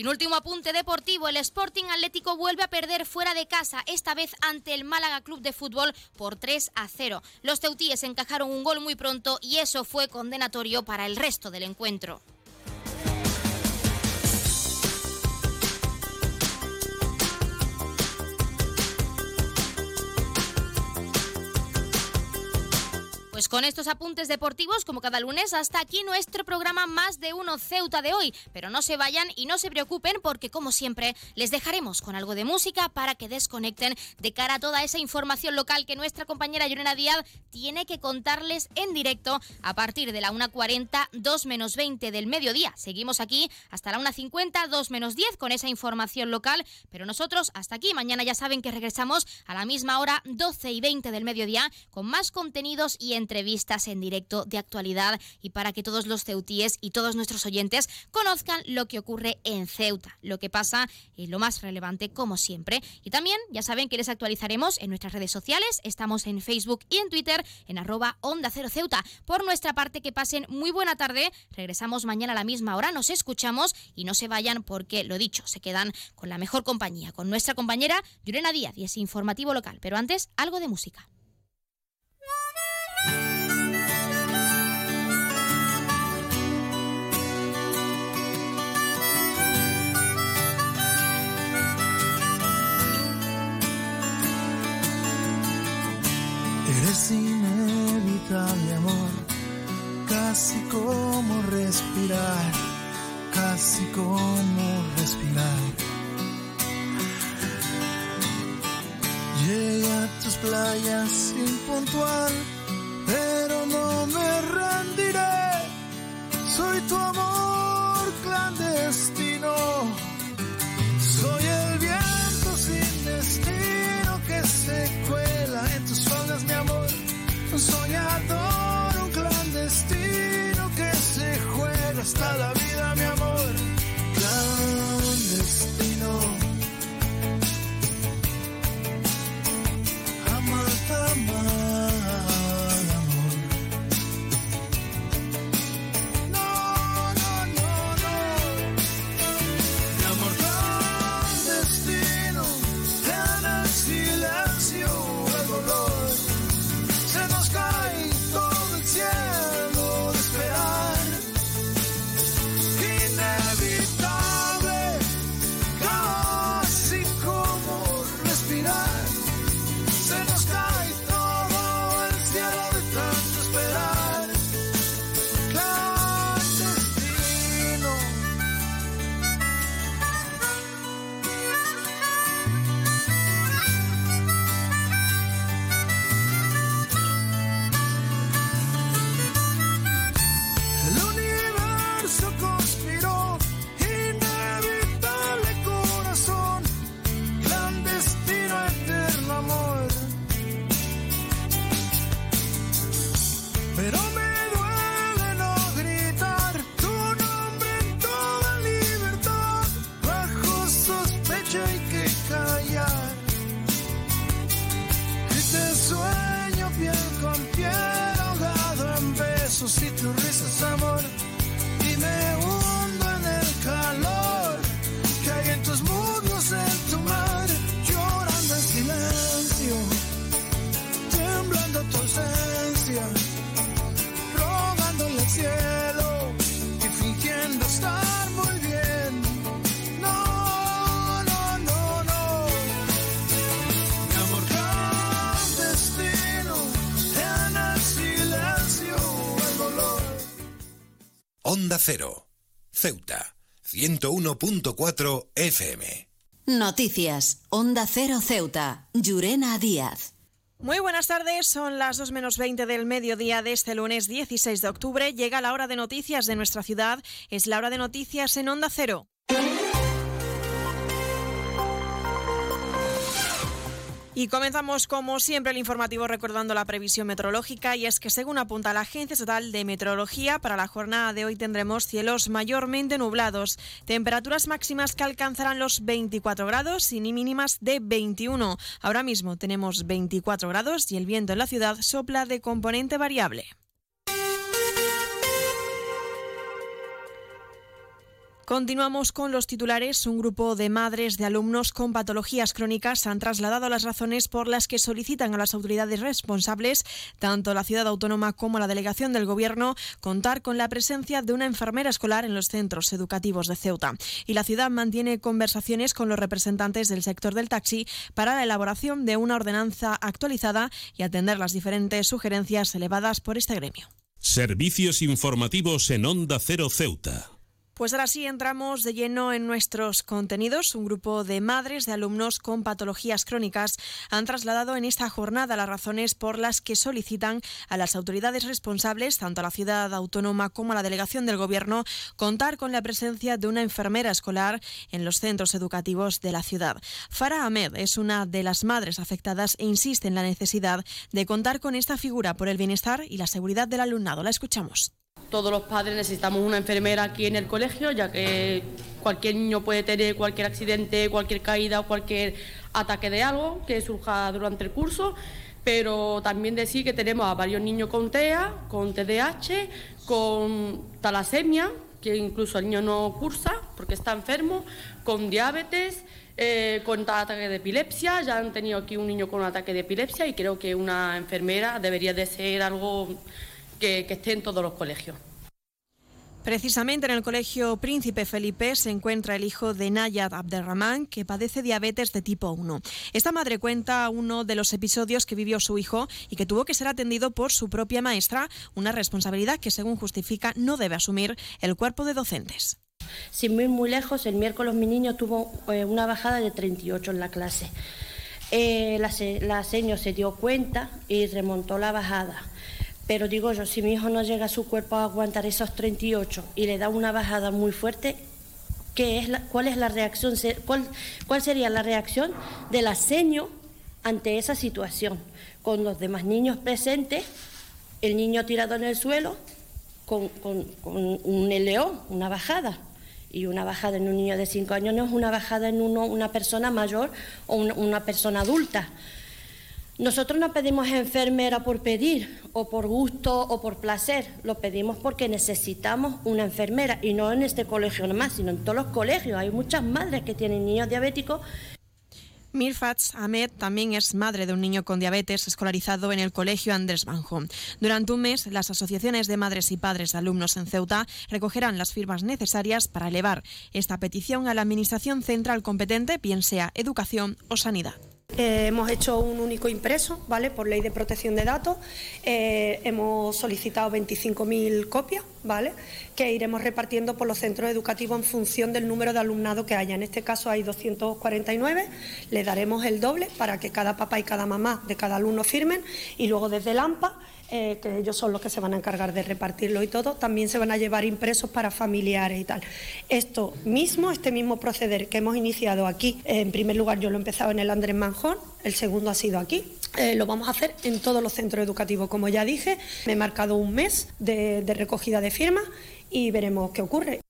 Y un último apunte deportivo, el Sporting Atlético vuelve a perder fuera de casa, esta vez ante el Málaga Club de Fútbol por 3 a 0. Los teutíes encajaron un gol muy pronto y eso fue condenatorio para el resto del encuentro. Pues con estos apuntes deportivos, como cada lunes, hasta aquí nuestro programa Más de Uno Ceuta de hoy. Pero no se vayan y no se preocupen porque, como siempre, les dejaremos con algo de música para que desconecten de cara a toda esa información local que nuestra compañera Llorena Díaz tiene que contarles en directo a partir de la 1.40, 2 menos 20 del mediodía. Seguimos aquí hasta la 1.50, 2 menos 10 con esa información local, pero nosotros hasta aquí. Mañana ya saben que regresamos a la misma hora, 12 y 20 del mediodía, con más contenidos y entrevistas entrevistas en directo de actualidad y para que todos los ceutíes y todos nuestros oyentes conozcan lo que ocurre en Ceuta, lo que pasa y lo más relevante como siempre. Y también ya saben que les actualizaremos en nuestras redes sociales, estamos en Facebook y en Twitter en arroba Onda Cero Ceuta. Por nuestra parte, que pasen muy buena tarde, regresamos mañana a la misma hora, nos escuchamos y no se vayan porque, lo dicho, se quedan con la mejor compañía, con nuestra compañera Yurena Díaz y ese informativo local. Pero antes, algo de música. Eres inevitable, amor, casi como respirar, casi como respirar. Llegué a tus playas impuntual, pero no me rendiré. Soy tu amor clandestino, soy el viento sin destino que se cuela en tus faldas, mi amor. Un soñador, un clandestino que se juega hasta la vida, Cero. Ceuta. 101.4 FM. Noticias. Onda Cero Ceuta. Llurena Díaz. Muy buenas tardes, son las 2 menos 20 del mediodía de este lunes 16 de octubre. Llega la hora de noticias de nuestra ciudad. Es la hora de noticias en Onda Cero. Y comenzamos como siempre el informativo recordando la previsión meteorológica y es que según apunta la Agencia Estatal de Meteorología, para la jornada de hoy tendremos cielos mayormente nublados, temperaturas máximas que alcanzarán los 24 grados y mínimas de 21. Ahora mismo tenemos 24 grados y el viento en la ciudad sopla de componente variable. Continuamos con los titulares. Un grupo de madres de alumnos con patologías crónicas han trasladado las razones por las que solicitan a las autoridades responsables, tanto la ciudad autónoma como la delegación del Gobierno, contar con la presencia de una enfermera escolar en los centros educativos de Ceuta. Y la ciudad mantiene conversaciones con los representantes del sector del taxi para la elaboración de una ordenanza actualizada y atender las diferentes sugerencias elevadas por este gremio. Servicios informativos en Onda Cero Ceuta. Pues ahora sí entramos de lleno en nuestros contenidos. Un grupo de madres de alumnos con patologías crónicas han trasladado en esta jornada las razones por las que solicitan a las autoridades responsables, tanto a la ciudad autónoma como a la delegación del Gobierno, contar con la presencia de una enfermera escolar en los centros educativos de la ciudad. Farah Ahmed es una de las madres afectadas e insiste en la necesidad de contar con esta figura por el bienestar y la seguridad del alumnado. La escuchamos. Todos los padres necesitamos una enfermera aquí en el colegio, ya que cualquier niño puede tener cualquier accidente, cualquier caída o cualquier ataque de algo que surja durante el curso. Pero también decir que tenemos a varios niños con TEA, con TDAH, con talasemia, que incluso el niño no cursa porque está enfermo, con diabetes, eh, con ataque de epilepsia. Ya han tenido aquí un niño con un ataque de epilepsia y creo que una enfermera debería de ser algo que, que esté en todos los colegios. Precisamente en el Colegio Príncipe Felipe se encuentra el hijo de Nayad Abderrahman, que padece diabetes de tipo 1. Esta madre cuenta uno de los episodios que vivió su hijo y que tuvo que ser atendido por su propia maestra, una responsabilidad que, según justifica, no debe asumir el cuerpo de docentes. Sin ir muy lejos, el miércoles mi niño tuvo eh, una bajada de 38 en la clase. Eh, la, la seño se dio cuenta y remontó la bajada. Pero digo yo, si mi hijo no llega a su cuerpo a aguantar esos 38 y le da una bajada muy fuerte, ¿qué es la- ¿cuál es la reacción? ¿Cuál, sería la reacción de la seño ante esa situación? Con los demás niños presentes, el niño tirado en el suelo, con, un león, una bajada. Y una bajada en un niño de 5 años no es una bajada en una persona mayor o una persona adulta. Nosotros no pedimos enfermera por pedir o por gusto o por placer, lo pedimos porque necesitamos una enfermera y no en este colegio nomás, sino en todos los colegios. Hay muchas madres que tienen niños diabéticos Mirfats Ahmed también es madre de un niño con diabetes escolarizado en el colegio Andrés Banjo. Durante un mes, las asociaciones de madres y padres de alumnos en Ceuta recogerán las firmas necesarias para elevar esta petición a la Administración central competente, bien sea educación o sanidad. Eh, hemos hecho un único impreso, ¿vale? Por ley de protección de datos. Eh, hemos solicitado 25.000 copias, ¿vale? Que iremos repartiendo por los centros educativos en función del número de alumnado que haya. En este caso hay 249. Le daremos el doble para que cada papá y cada mamá de cada alumno firmen. Y luego desde el AMPA, eh, que ellos son los que se van a encargar de repartirlo y todo, también se van a llevar impresos para familiares y tal. Esto mismo, este mismo proceder que hemos iniciado aquí, eh, en primer lugar yo lo he empezado en el Andrés Manjón, el segundo ha sido aquí. Eh, lo vamos a hacer en todos los centros educativos, como ya dije. Me he marcado un mes de, de recogida de firmas y veremos qué ocurre.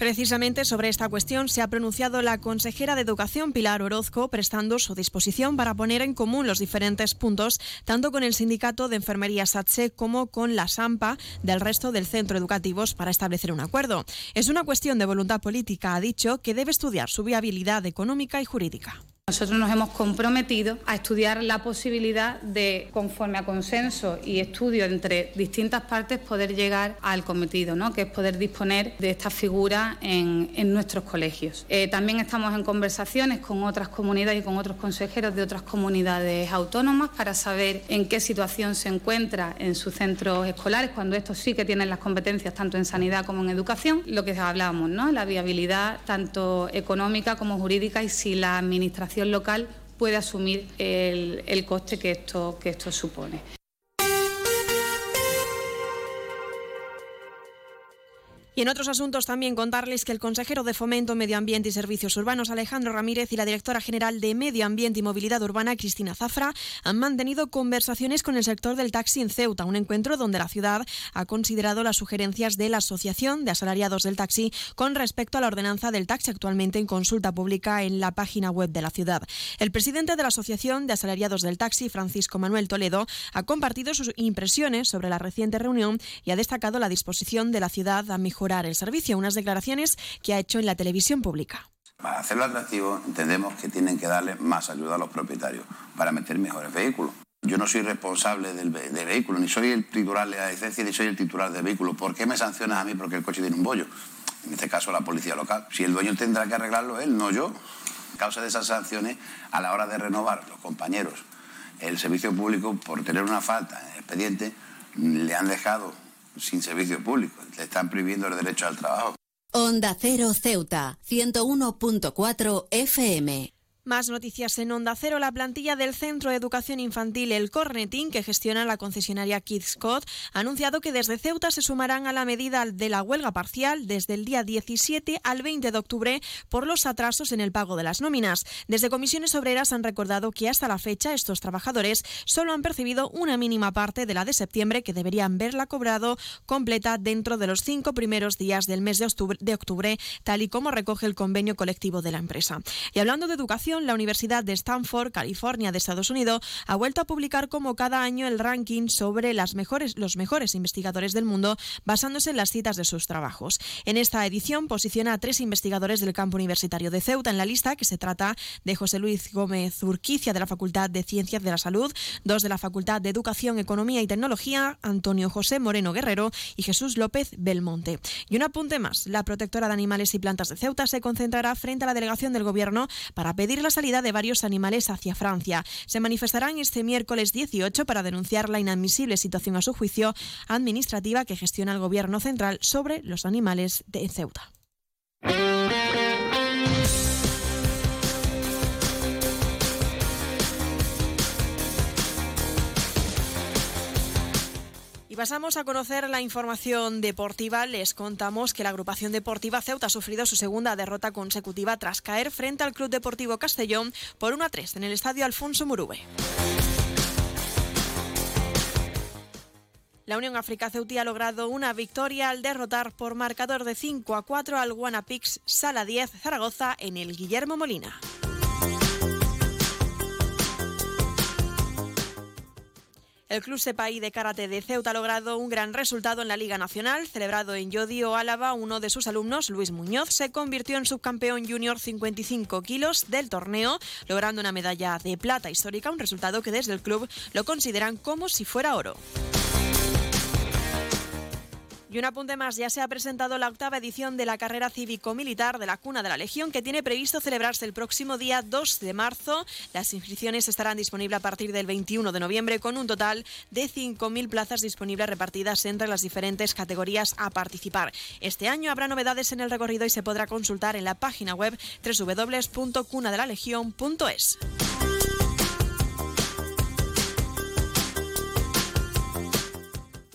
Precisamente sobre esta cuestión se ha pronunciado la consejera de Educación Pilar Orozco, prestando su disposición para poner en común los diferentes puntos, tanto con el sindicato de enfermería SATSE como con la SAMPA del resto del centro educativos para establecer un acuerdo. Es una cuestión de voluntad política, ha dicho, que debe estudiar su viabilidad económica y jurídica. Nosotros nos hemos comprometido a estudiar la posibilidad de, conforme a consenso y estudio entre distintas partes, poder llegar al cometido, ¿no? que es poder disponer de esta figura en, nuestros colegios. Eh, también estamos en conversaciones con otras comunidades y con otros consejeros de otras comunidades autónomas para saber en qué situación se encuentra en sus centros escolares, cuando estos sí que tienen las competencias tanto en sanidad como en educación, lo que hablábamos, ¿no? la viabilidad tanto económica como jurídica y si la administración local puede asumir el, el coste que esto, que esto supone. Y en otros asuntos también contarles que el consejero de Fomento, Medio Ambiente y Servicios Urbanos, Alejandro Ramírez, y la directora general de Medio Ambiente y Movilidad Urbana, Cristina Zafra, han mantenido conversaciones con el sector del taxi en Ceuta, un encuentro donde la ciudad ha considerado las sugerencias de la Asociación de Asalariados del Taxi con respecto a la ordenanza del taxi actualmente en consulta pública en la página web de la ciudad. El presidente de la Asociación de Asalariados del Taxi, Francisco Manuel Toledo, ha compartido sus impresiones sobre la reciente reunión y ha destacado la disposición de la ciudad a mejorar el servicio. Unas declaraciones que ha hecho en la televisión pública. Para hacerlo atractivo, entendemos que tienen que darle más ayuda a los propietarios para meter mejores vehículos. Yo no soy responsable del, vehículo, ni soy el titular de la licencia, ni soy el titular del vehículo. ¿Por qué me sancionas a mí porque el coche tiene un bollo? En este caso, la policía local. Si el dueño tendrá que arreglarlo él, no yo. A causa de esas sanciones, a la hora de renovar los compañeros el servicio público, por tener una falta en el expediente, le han dejado sin servicio público. Le están prohibiendo el derecho al trabajo. Onda Cero Ceuta, 101.4 FM. Más noticias en Onda Cero. La plantilla del Centro de Educación Infantil El Cornetín, que gestiona la concesionaria Kids Code, ha anunciado que desde Ceuta se sumarán a la medida de la huelga parcial desde el día 17 al 20 de octubre por los atrasos en el pago de las nóminas. Desde comisiones obreras han recordado que hasta la fecha estos trabajadores solo han percibido una mínima parte de la de septiembre que deberían verla cobrado completa dentro de los cinco primeros días del mes de octubre, de octubre tal y como recoge el convenio colectivo de la empresa. Y hablando de educación, la Universidad de Stanford, California, de Estados Unidos, ha vuelto a publicar como cada año el ranking sobre las mejores, los mejores investigadores del mundo basándose en las citas de sus trabajos. En esta edición posiciona a tres investigadores del campo universitario de Ceuta en la lista, que se trata de José Luis Gómez Urquicia de la Facultad de Ciencias de la Salud, dos de la Facultad de Educación, Economía y Tecnología, Antonio José Moreno Guerrero y Jesús López Belmonte. Y un apunte más, la protectora de animales y plantas de Ceuta se concentrará frente a la delegación del Gobierno para pedir la salida de varios animales hacia Francia. Se manifestarán este miércoles 18 para denunciar la inadmisible situación a su juicio administrativa que gestiona el Gobierno central sobre los animales de Ceuta. Pasamos a conocer la información deportiva. Les contamos que la agrupación deportiva Ceuta ha sufrido su segunda derrota consecutiva tras caer frente al Club Deportivo Castellón por 1 a 3 en el estadio Alfonso Murube. La Unión África Ceutí ha logrado una victoria al derrotar por marcador de 5 a 4 al Guanapix Sala 10 Zaragoza en el Guillermo Molina. El Club Sepaí de Karate de Ceuta ha logrado un gran resultado en la Liga Nacional. Celebrado en Yodio, Álava, uno de sus alumnos, Luis Muñoz, se convirtió en subcampeón junior 55 kilos del torneo, logrando una medalla de plata histórica, un resultado que desde el club lo consideran como si fuera oro. Y un apunte más, ya se ha presentado la octava edición de la carrera cívico-militar de la Cuna de la Legión, que tiene previsto celebrarse el próximo día 2 de marzo. Las inscripciones estarán disponibles a partir del 21 de noviembre, con un total de 5.000 plazas disponibles repartidas entre las diferentes categorías a participar. Este año habrá novedades en el recorrido y se podrá consultar en la página web www.cunadelalegión.es.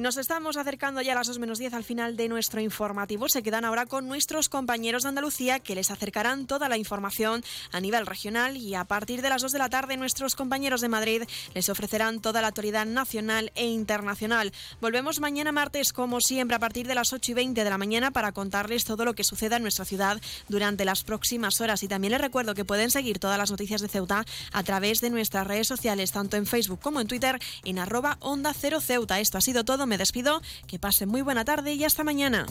Y nos estamos acercando ya a las 2 menos 10 al final de nuestro informativo. Se quedan ahora con nuestros compañeros de Andalucía que les acercarán toda la información a nivel regional y a partir de las 2 de la tarde nuestros compañeros de Madrid les ofrecerán toda la actualidad nacional e internacional. Volvemos mañana martes como siempre a partir de las 8 y 20 de la mañana para contarles todo lo que suceda en nuestra ciudad durante las próximas horas. Y también les recuerdo que pueden seguir todas las noticias de Ceuta a través de nuestras redes sociales, tanto en Facebook como en Twitter, en arroba onda cero Ceuta. Esto ha sido todo, me despido, que pasen muy buena tarde y hasta mañana.